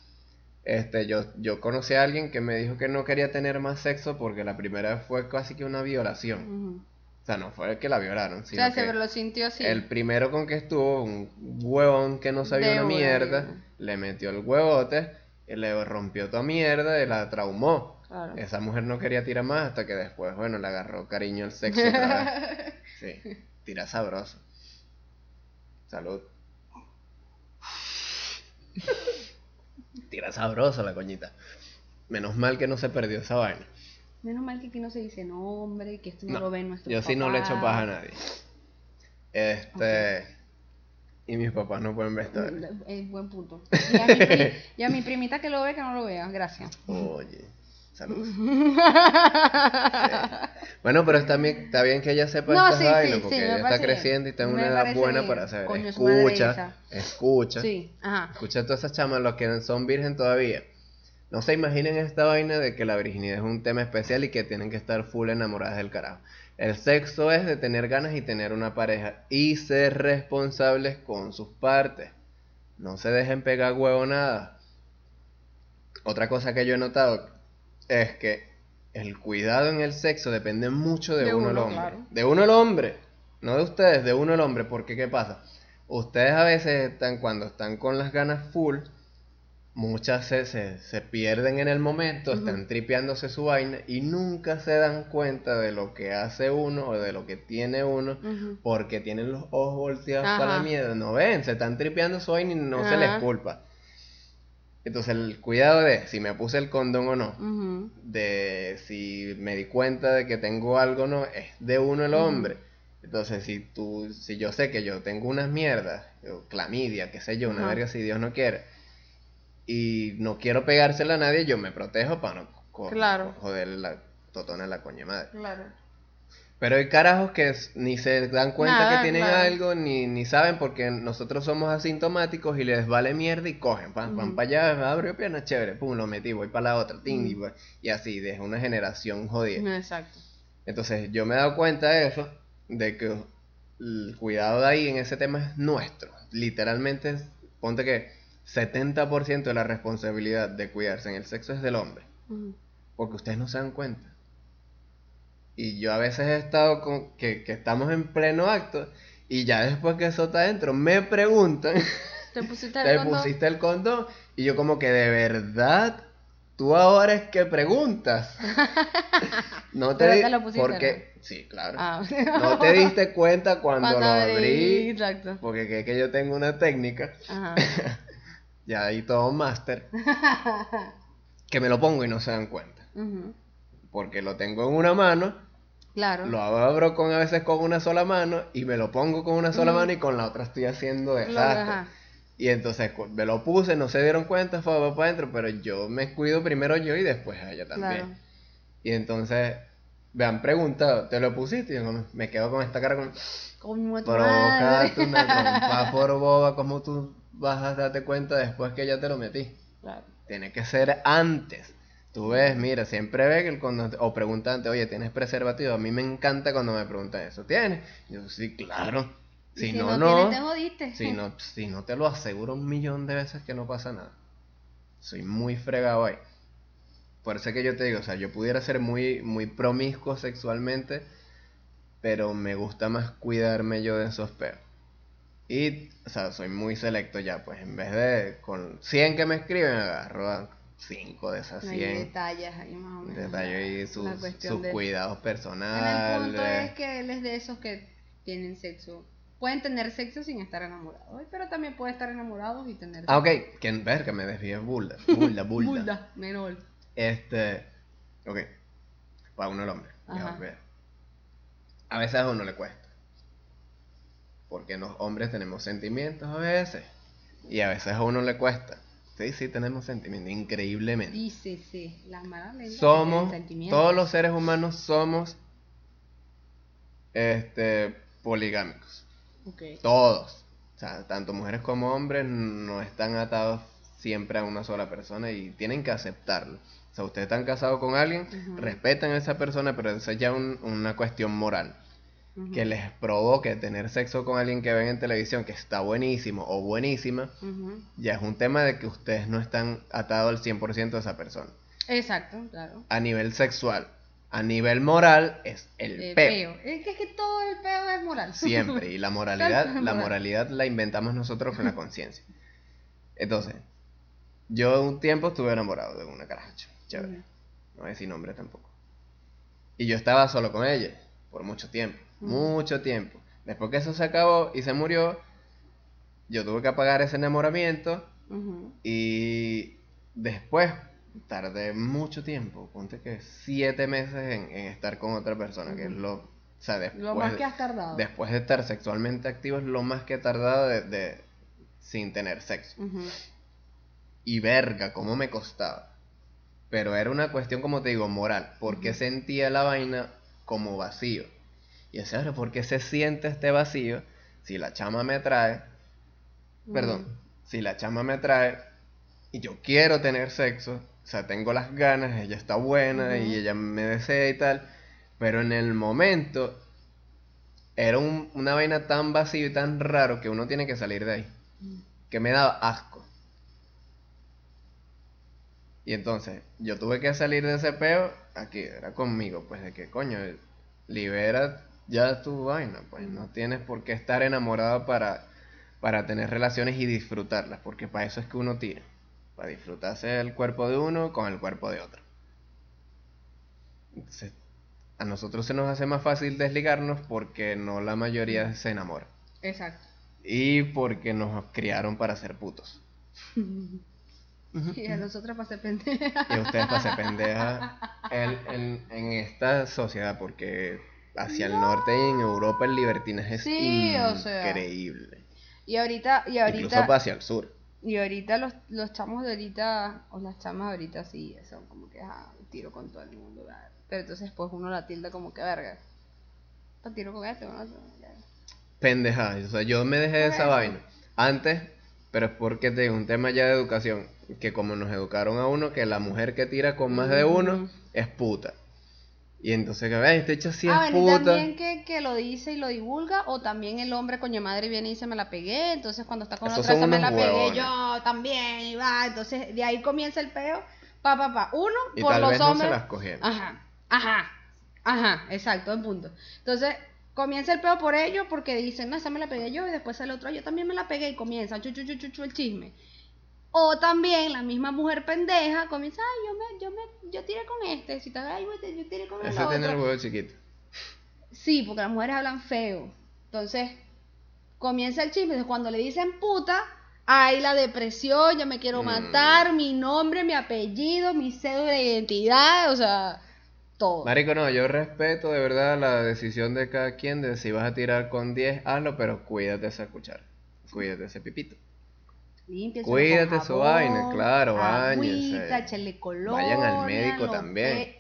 Este, yo, yo conocí a alguien que me dijo que no quería tener más sexo porque la primera vez fue casi que una violación. O sea, no fue el que la violaron, sino que lo sintió así. El primero con que estuvo, un huevón que no sabía una mierda, le metió el huevote, y le rompió toda mierda y la traumó. Esa mujer no quería tirar más hasta que después, bueno, le agarró cariño el sexo *laughs* Sí, tira sabroso. Salud. *laughs* Tira sabroso la coñita. Menos mal que no se perdió esa vaina. Menos mal que aquí no se dice nombre, que esto no, lo ven nuestros Yo sí no le echo paja a nadie. Este. Y mis papás no pueden ver esto. Es buen punto. Y a, mi primita que lo ve, que no lo vea. Gracias. Oye. Saludos. *laughs* Bueno, pero está bien, está bien que ella sepa no, estas vainas, porque ella está creciendo y está en una edad buena para saber. Escucha, escucha. Escucha a todas esas chamas, los que son virgen todavía. No se imaginen esta vaina de que la virginidad es un tema especial y que tienen que estar full enamoradas del carajo. El sexo es de tener ganas y tener una pareja y ser responsables con sus partes. No se dejen pegar huevo nada. Otra cosa que yo he notado es que el cuidado en el sexo depende mucho de, uno, el hombre. De uno el hombre, no de ustedes, de uno el hombre, porque ¿qué pasa? Ustedes a veces están, cuando están con las ganas full, muchas veces se pierden en el momento, están tripeándose su vaina y nunca se dan cuenta de lo que hace uno o de lo que tiene uno, porque tienen los ojos volteados para la mierda, no ven, se están tripeando su vaina y no se les culpa. Entonces el cuidado de si me puse el condón o no, de si me di cuenta de que tengo algo o no, es de uno el hombre. Entonces si tú, si yo sé que yo tengo unas mierdas, clamidia, qué sé yo, una verga si Dios no quiere, y no quiero pegársela a nadie, yo me protejo para no joder la totona la coña madre. Claro. Pero hay carajos que ni se dan cuenta que tienen algo, ni, ni saben porque nosotros somos asintomáticos y les vale mierda y cogen, van, van para allá, abrió pierna, chévere, pum, lo metí, voy para la otra, ting, y, así, de una generación jodida. Exacto. Entonces yo me he dado cuenta de eso, de que el cuidado de ahí en ese tema es nuestro. Literalmente, ponte que 70% de la responsabilidad de cuidarse en el sexo es del hombre. Porque ustedes no se dan cuenta. Y yo a veces he estado con que, que estamos en pleno acto y ya después que eso está adentro me preguntan, *laughs* ¿te pusiste el, ¿te pusiste el condón? Y yo como que de verdad, tú ahora es que preguntas. *laughs* no te, te lo pusiste, porque sí, claro. Ah. no te *laughs* diste cuenta cuando, lo abrí, exacto. porque que, que yo tengo una técnica. Ajá. ya ahí todo máster. que me lo pongo y no se dan cuenta. Porque lo tengo en una mano Claro. Lo abro con a veces con una sola mano y me lo pongo con una sola mano y con la otra estoy haciendo desastre. Y entonces me lo puse, no se dieron cuenta, fue para adentro, pero yo me cuido primero yo y después a ella también. Y entonces me han preguntado, ¿te lo pusiste? Y yo me quedo con esta cara con... Como tu una *laughs* por boba, ¿cómo tú vas a darte cuenta después que ya te lo metí? Claro. Tiene que ser antes. Tú ves, mira, siempre ve que el cuando, o preguntante, oye, ¿tienes preservativo? A mí me encanta cuando me preguntan eso. ¿Tienes? Yo, sí, claro. Si, no, no, te jodiste. Si no, si no te lo aseguro un millón de veces que no pasa nada. Soy muy fregado ahí. Por eso es que yo te digo, o sea, yo pudiera ser muy, muy promiscuo sexualmente, pero me gusta más cuidarme yo de esos peos. Y, o sea, soy muy selecto ya, pues en vez de con 100 que me escriben, agarro 5 de esas 100. Hay detalles ahí más o menos. Detalles y sus, sus cuidados personales. El punto es que él es de esos que tienen sexo. Pueden tener sexo sin estar enamorados, pero también puede estar enamorados y tener sexo. Ah, ok, que ver que me desvíe bulda. *laughs* Bulda, bulda. bulda, menor. Este. Ok. Para uno el hombre. A veces a uno le cuesta. Porque los hombres tenemos sentimientos a veces. Y a veces a uno le cuesta. Sí, sí, tenemos sentimientos, increíblemente. Sí, sí, sí. Las malas Somos, todos los seres humanos somos este, poligámicos. Okay. Todos. O sea, tanto mujeres como hombres no están atados siempre a una sola persona y tienen que aceptarlo. O sea, ustedes están casados con alguien, respetan a esa persona, pero eso es ya una cuestión moral que les provoque tener sexo con alguien que ven en televisión que está buenísimo o buenísima, ya es un tema de que ustedes no están atados al 100% a esa persona. Exacto, claro. A nivel sexual. A nivel moral es el, peo. Es que, es que todo el peo es moral. *laughs* Siempre. Y la moralidad, la moralidad la inventamos nosotros con la *laughs* conciencia. Entonces, yo un tiempo estuve enamorado de una caracha. Chévere. No voy a decir nombre tampoco. Y yo estaba solo con ella por mucho tiempo mucho tiempo. Después que eso se acabó y se murió, yo tuve que apagar ese enamoramiento y después tardé mucho tiempo, ponte que siete meses en, estar con otra persona, que es lo, o sea, después, lo más que has tardado. Después de estar sexualmente activo es lo más que he tardado de, sin tener sexo. Y verga, cómo me costaba. Pero era una cuestión, como te digo, moral, porque sentía la vaina como vacío. Y es ahora, ¿por qué se siente este vacío si la chama me atrae? Perdón, si la chama me atrae y yo quiero tener sexo, o sea, tengo las ganas, ella está buena y ella me desea y tal, pero en el momento era una vaina tan vacío y tan raro que uno tiene que salir de ahí, que me daba asco. Y entonces, yo tuve que salir de ese peo, aquí, era conmigo, pues de que coño, libera ya es tu vaina, pues no tienes por qué estar enamorado para, para tener relaciones y disfrutarlas, porque para eso es que uno tira, para disfrutarse el cuerpo de uno con el cuerpo de otro. Entonces, a nosotros se nos hace más fácil desligarnos porque no la mayoría se enamora. Exacto. Y porque nos criaron para ser putos. *laughs* Y a nosotros para ser pendeja. Y a ustedes para ser *laughs* pendeja en, en esta sociedad, porque hacia el norte y en Europa el libertinaje es increíble. y ahorita, y ahorita. Incluso hacia el sur. Y ahorita los, los chamos de ahorita, o las chamas de ahorita sí, son como que ah, tiro con todo el mundo. Pero entonces pues uno la tilda como que verga. Tiro con este, ¿no? Pendeja, o sea, yo me dejé de esa vaina. Antes, pero es porque tengo un tema ya de educación, que como nos educaron a uno, que la mujer que tira con más de uno es puta. Y entonces, que este hecho así ah, es puta. también que, que, lo dice y lo divulga, o también el hombre coño madre viene y dice me la pegué, entonces cuando está con otra se me la pegué yo también, y va, entonces de ahí comienza el peo, pa, pa, pa. Uno, por los hombres. Ajá, ajá, ajá, exacto, en punto. Entonces, comienza el peo por ellos porque dicen, no, esa me la pegué yo, y después sale otro, yo también me la pegué, y comienza, chu, chu, chu, chu, el chisme. O también la misma mujer pendeja comienza, ay, yo me, yo me, yo tiré con este, si te ay, yo tiré con el Esa tiene el huevo chiquito. Sí, porque las mujeres hablan feo. Entonces, comienza el chisme. Cuando le dicen puta, hay la depresión, yo me quiero mm. matar, mi nombre, mi apellido, mi cédula de identidad, o sea, todo. Marico, no, yo respeto de verdad la decisión de cada quien de si vas a tirar con 10, hazlo, pero cuídate esa cuchara, cuídate ese pipito. Cuídate su vaina, claro, bañense. Vayan al médico también.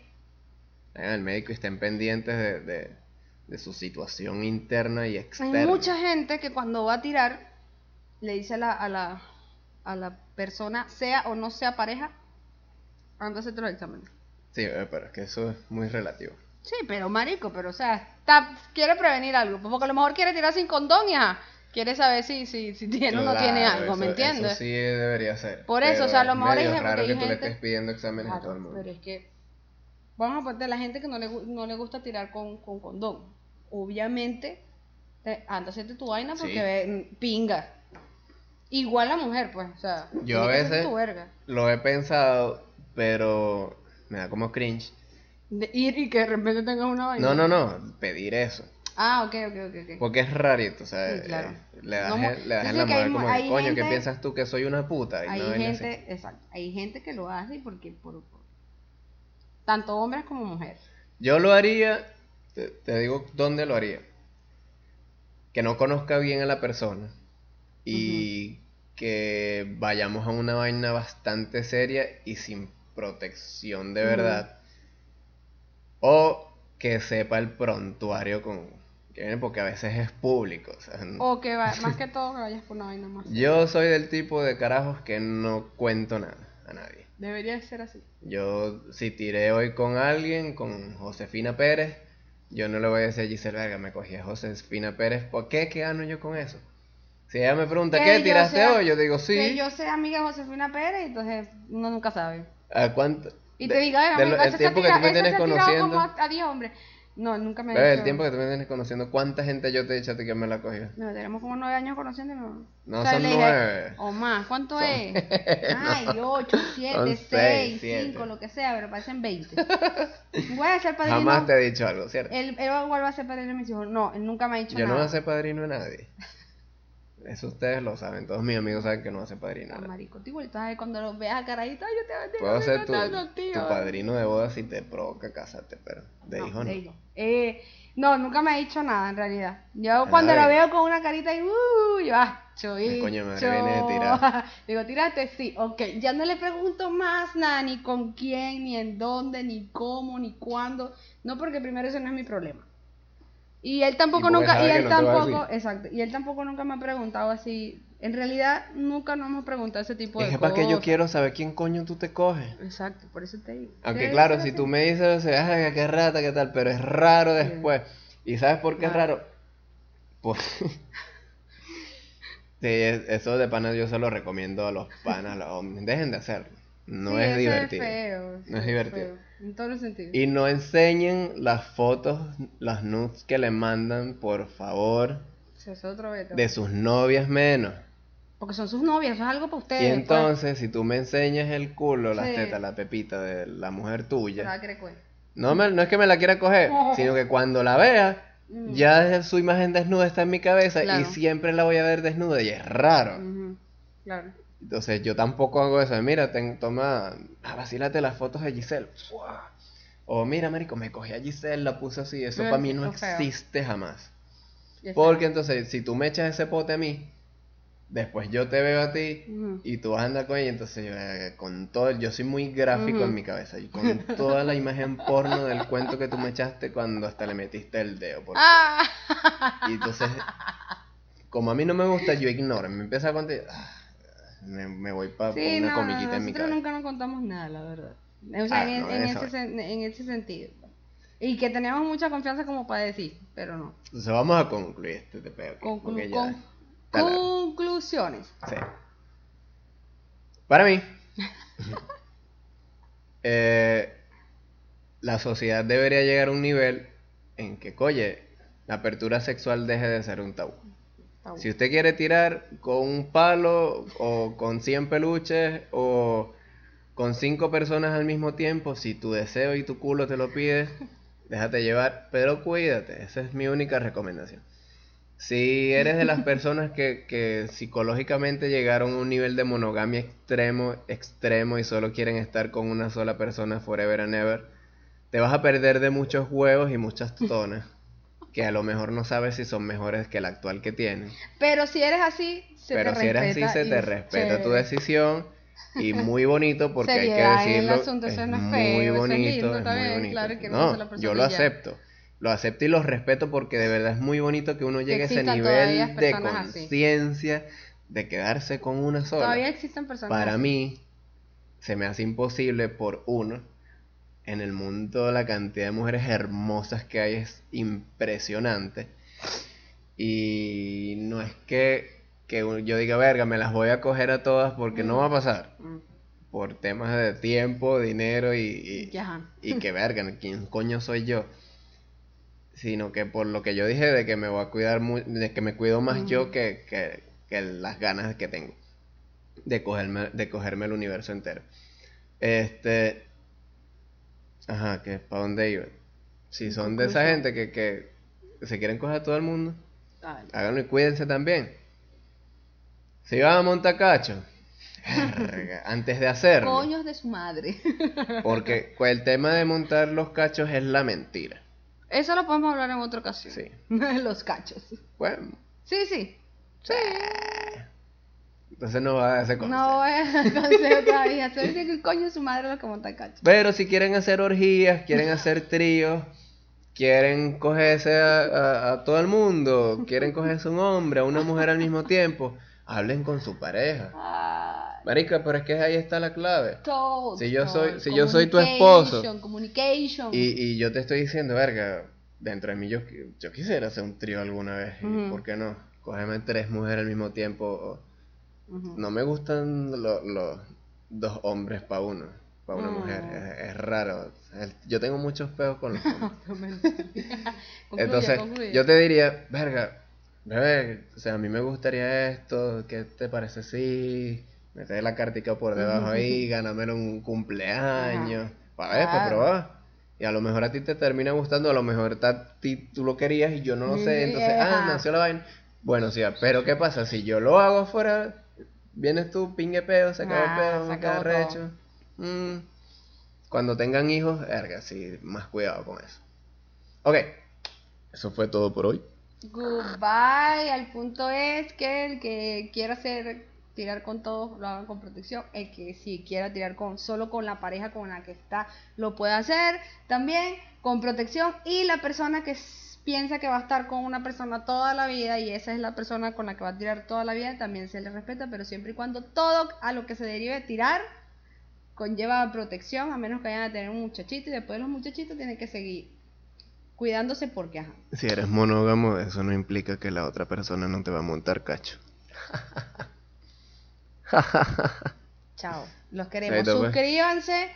Vayan al médico y estén pendientes de, de, su situación interna y externa. Hay mucha gente que cuando va a tirar le dice a la, a la, a la persona, sea o no sea pareja, Anda a hacerte los exámenes. Sí, eh, pero es que eso es muy relativo. Sí, pero marico, pero o sea, está, quiere prevenir algo. Porque a lo mejor quiere tirar sin condón y ajá, quiere saber si, si, si tiene o no tiene algo, ¿me entiendes? Eso sí debería ser. Por eso, o sea, a lo es mejor hay medio gente- raro hay que tú le gente- estés pidiendo exámenes a Claro, todo el mundo. pero es que vamos a poner la gente que no le, no le gusta tirar con, con condón. Obviamente, te, anda a hacerte tu vaina porque Sí. ve- pinga. Igual la mujer, pues, o sea, Yo a veces lo he pensado, pero me da como cringe. De ir y que de repente tengas una vaina. No, no, no, pedir eso. Ah, ok, ok, ok. ok. Porque es rarito, o sea, Sí, claro. eh, le das, No, en- le das yo en sé la mu- como, que, hay coño, ¿qué gente- piensas tú que soy una puta? Y Hay así. gente, exacto, hay gente que lo hace porque por, por- tanto hombres como mujeres. Yo lo haría, te, te digo dónde lo haría. Que no conozca bien a la persona y que vayamos a una vaina bastante seria y sin protección de verdad. O que sepa el prontuario con que porque a veces es público. o sea, n- O que va, más que todo que vayas por una vaina más. Yo soy del tipo de carajos que no cuento nada a nadie. Debería ser así. Yo, si tiré hoy con alguien, con Josefina Pérez, yo no le voy a decir a Giselle, verga, me cogí a Josefina Pérez, ¿por qué? ¿Qué gano yo con eso? Si ella me pregunta, ¿qué? ¿Tiraste sea- hoy? Yo digo, sí. Que yo sea amiga de Josefina Pérez, entonces uno nunca sabe. ¿A cuánto? Y te diga, "Ay, de amigo, lo- el tiempo que tú me tienes conociendo, como a, a 10 hombres. No, nunca me he bebé, el tiempo que tú me tienes conociendo, ¿cuánta gente yo te he dicho a ti que me la cogió? No, tenemos como 9 años conociendo y no. No, son le dije, nueve. O más, ¿cuánto Son- es? *laughs* Ay, 8, 7, Son 6, seis, 5, siete. lo que sea, pero parecen 20. *laughs* Voy a ser padrino. Jamás te he dicho algo, ¿cierto? Él, él igual va a ser padrino de mis hijos. No, él nunca me ha dicho Yo no nada. voy a ser padrino de nadie. *laughs* Eso ustedes lo saben, todos mis amigos saben que no voy a ser padrino Ah, marico, tú igual cuando lo veas a yo te bendigo. Puedo me ser tu, tu padrino de boda si te provoca casarte, pero de No, hijo no. de hijo. Eh, no, nunca me ha dicho nada en realidad. Yo cuando lo veo con una carita y uh, yo, ah, El coño madre cho". viene de tirar. *laughs* Digo, tírate, sí, ok. Ya no le pregunto más nada, ni con quién, ni en dónde, ni cómo, ni cuándo. No, porque primero ese no es mi problema. Y él tampoco Y nunca, y que él no tampoco, exacto, y él tampoco nunca me ha preguntado así. En realidad, nunca nos hemos preguntado ese tipo de Es que cosas. para que yo quiero saber quién coño tú te coges. Exacto, por eso te digo. Aunque claro, si así. tú me dices, "Ay, qué rata, qué tal, pero es raro después. ¿Y sabes por qué es raro? Pues... *laughs* sí, es- eso de panas yo se lo recomiendo a los panas, a los hombres. Dejen de hacerlo. No Sí, es divertido. feo, No es divertido. feo, en todos los sentidos. Y no enseñen las fotos, las nudes que le mandan, por favor, Eso es otro veto. de sus novias menos. Porque son sus novias, eso es algo para ustedes. Y pues. entonces, si tú me enseñas el culo, las Sí. tetas, la pepita de la mujer la tuya, no, me, no es que me la quiera coger, *laughs* sino que cuando la vea, Mm. ya su imagen desnuda está en mi cabeza y siempre la voy a ver desnuda y es raro. Claro. Entonces yo tampoco hago eso. Mira, ten- toma, ah, vacílate las fotos de Giselle. ¡Fua! O mira, marico, me cogí a Giselle, la puse así. Eso para mí no feo. existe jamás. Porque entonces, si tú me echas ese pote a mí, después yo te veo a ti y tú vas a andar con ella, entonces yo, eh, con todo, yo soy muy gráfico en mi cabeza y con toda la imagen porno del cuento que tú me echaste cuando hasta le metiste el dedo. porque- Ah. Y entonces, como a mí no me gusta, yo ignoro, me empieza a contar, ah, me, me voy para Sí, una no, no, comiquita en mi nosotros cabeza. nunca nos contamos nada, la verdad. O sea, Ah, en, no, ese, es. sen- en ese sentido. Y que tenemos mucha confianza como para decir, pero no. Entonces vamos a concluir este aquí, Conclu- con- conclusiones. Sí. Para mí, *laughs* eh, la sociedad debería llegar a un nivel en que, oye, la apertura sexual deje de ser un tabú. Si usted quiere tirar con un palo o con 100 peluches o con 5 personas al mismo tiempo, si tu deseo y tu culo te lo pide, *laughs* déjate llevar, pero cuídate, esa es mi única recomendación. Si eres de las *laughs* personas que, que psicológicamente llegaron a un nivel de monogamia extremo, extremo y solo quieren estar con una sola persona forever and ever, te vas a perder de muchos huevos y muchas *laughs* tonas que a lo mejor no sabes si son mejores que el actual que tienes. Pero si eres así, se Pero te si eres respeta así, se te respeta tu decisión y muy bonito porque hay que el decirlo. asunto, es no muy feo, eso es bonito, lindo, es está muy bonito. claro que no no, es la persona yo lo acepto. Lo acepto y lo respeto porque de verdad es muy bonito que uno llegue a ese nivel de conciencia de quedarse con una sola. Todavía existen personas Para así. mí se me hace imposible por uno. En el mundo la cantidad de mujeres hermosas que hay es impresionante. Y no es que, que yo diga, verga, me las voy a coger a todas porque no va a pasar. Mm. Por temas de tiempo, dinero y, y, que verga, ¿quién coño soy yo? Sino que por lo que yo dije de que me voy a cuidar, de que me cuido más yo Ujú. que, que, que las ganas que tengo de cogerme, de cogerme el universo entero. Este. Ajá, que ¿para dónde iba? Si son de esa gente que, que se quieren coger a todo el mundo, A ver. háganlo y cuídense también. Si van a montar cacho, *laughs* verga, antes de hacerlo. Coños de su madre. *laughs* Porque el tema de montar los cachos es la mentira. Eso lo podemos hablar en otra ocasión. Sí. *laughs* Los cachos. Bueno, Sí, sí. Sí. Entonces no va a ese consejo. No voy a *laughs* consejo todavía. *laughs* Soy que coño de su madre los que montan cachos. Pero si quieren hacer orgías, quieren hacer tríos, quieren cogerse a, a- a todo el mundo, quieren cogerse a un hombre, a una mujer al mismo tiempo, hablen con su pareja. Marica, pero es que ahí está la clave. todo, Si yo soy- si yo soy tu esposo, Communication. Y, y yo te estoy diciendo, verga, dentro de mí yo, yo quisiera hacer un trío alguna vez. ¿Por qué no? Cógeme tres mujeres al mismo tiempo. No me gustan lo- los dos hombres para uno, para una Mm. mujer. Es, es raro. Yo tengo muchos peos con los *laughs* hombres. Entonces, concluye. yo te diría, verga, bebé, o sea, a mí me gustaría esto, ¿qué te parece si meter la cartica por debajo ahí, ganármelo en un cumpleaños, para ver, para Claro. probar? Y a lo mejor a ti te termina gustando, a lo mejor a ti tú lo querías y yo no lo sé, entonces, ah, nació la vaina. Bueno, sí, pero ¿qué pasa? Si yo lo hago afuera, vienes tú, pingue peo, se acabó Ah, el peo, se acabó recho. Mm, Cuando tengan hijos, verga, sí, más cuidado con eso. Ok, eso fue todo por hoy. Goodbye. Al punto es que el que quiera hacer tirar con todos lo hagan con protección. El que si quiera tirar con solo con la pareja con la que está lo puede hacer también con protección. Y la persona que piensa que va a estar con una persona toda la vida y esa es la persona con la que va a tirar toda la vida también se le respeta, pero siempre y cuando todo a lo que se derive tirar conlleva protección, a menos que vayan a tener un muchachito y después los muchachitos tienen que seguir cuidándose porque ajá. Si eres monógamo, eso no implica que la otra persona no te va a montar cacho. *laughs* Chao. Los queremos. Pues. Suscríbanse.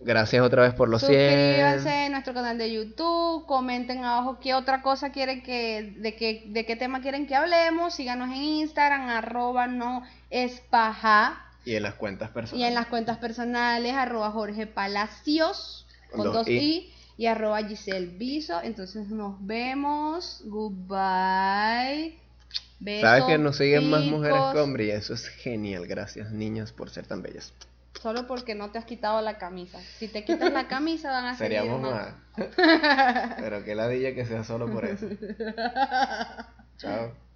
Gracias otra vez por los 100. Suscríbanse en nuestro canal de YouTube. Comenten abajo qué otra cosa quieren que, de qué, de qué tema quieren que hablemos. Síganos en Instagram, arroba no es paja. Y en las cuentas Y personales. en las cuentas personales, arroba Jorge Palacios, Con dos dos i. i. y arroba Giselle Biso. Entonces nos vemos. Goodbye. Besos, Sabes que nos siguen más mujeres que hombres y eso es genial. Gracias, niñas, por ser tan bellas. Solo porque no te has quitado la camisa. Si te quitas la camisa van a seguir Seríamos más. más. Pero que ladilla que sea solo por eso. *laughs* Chao.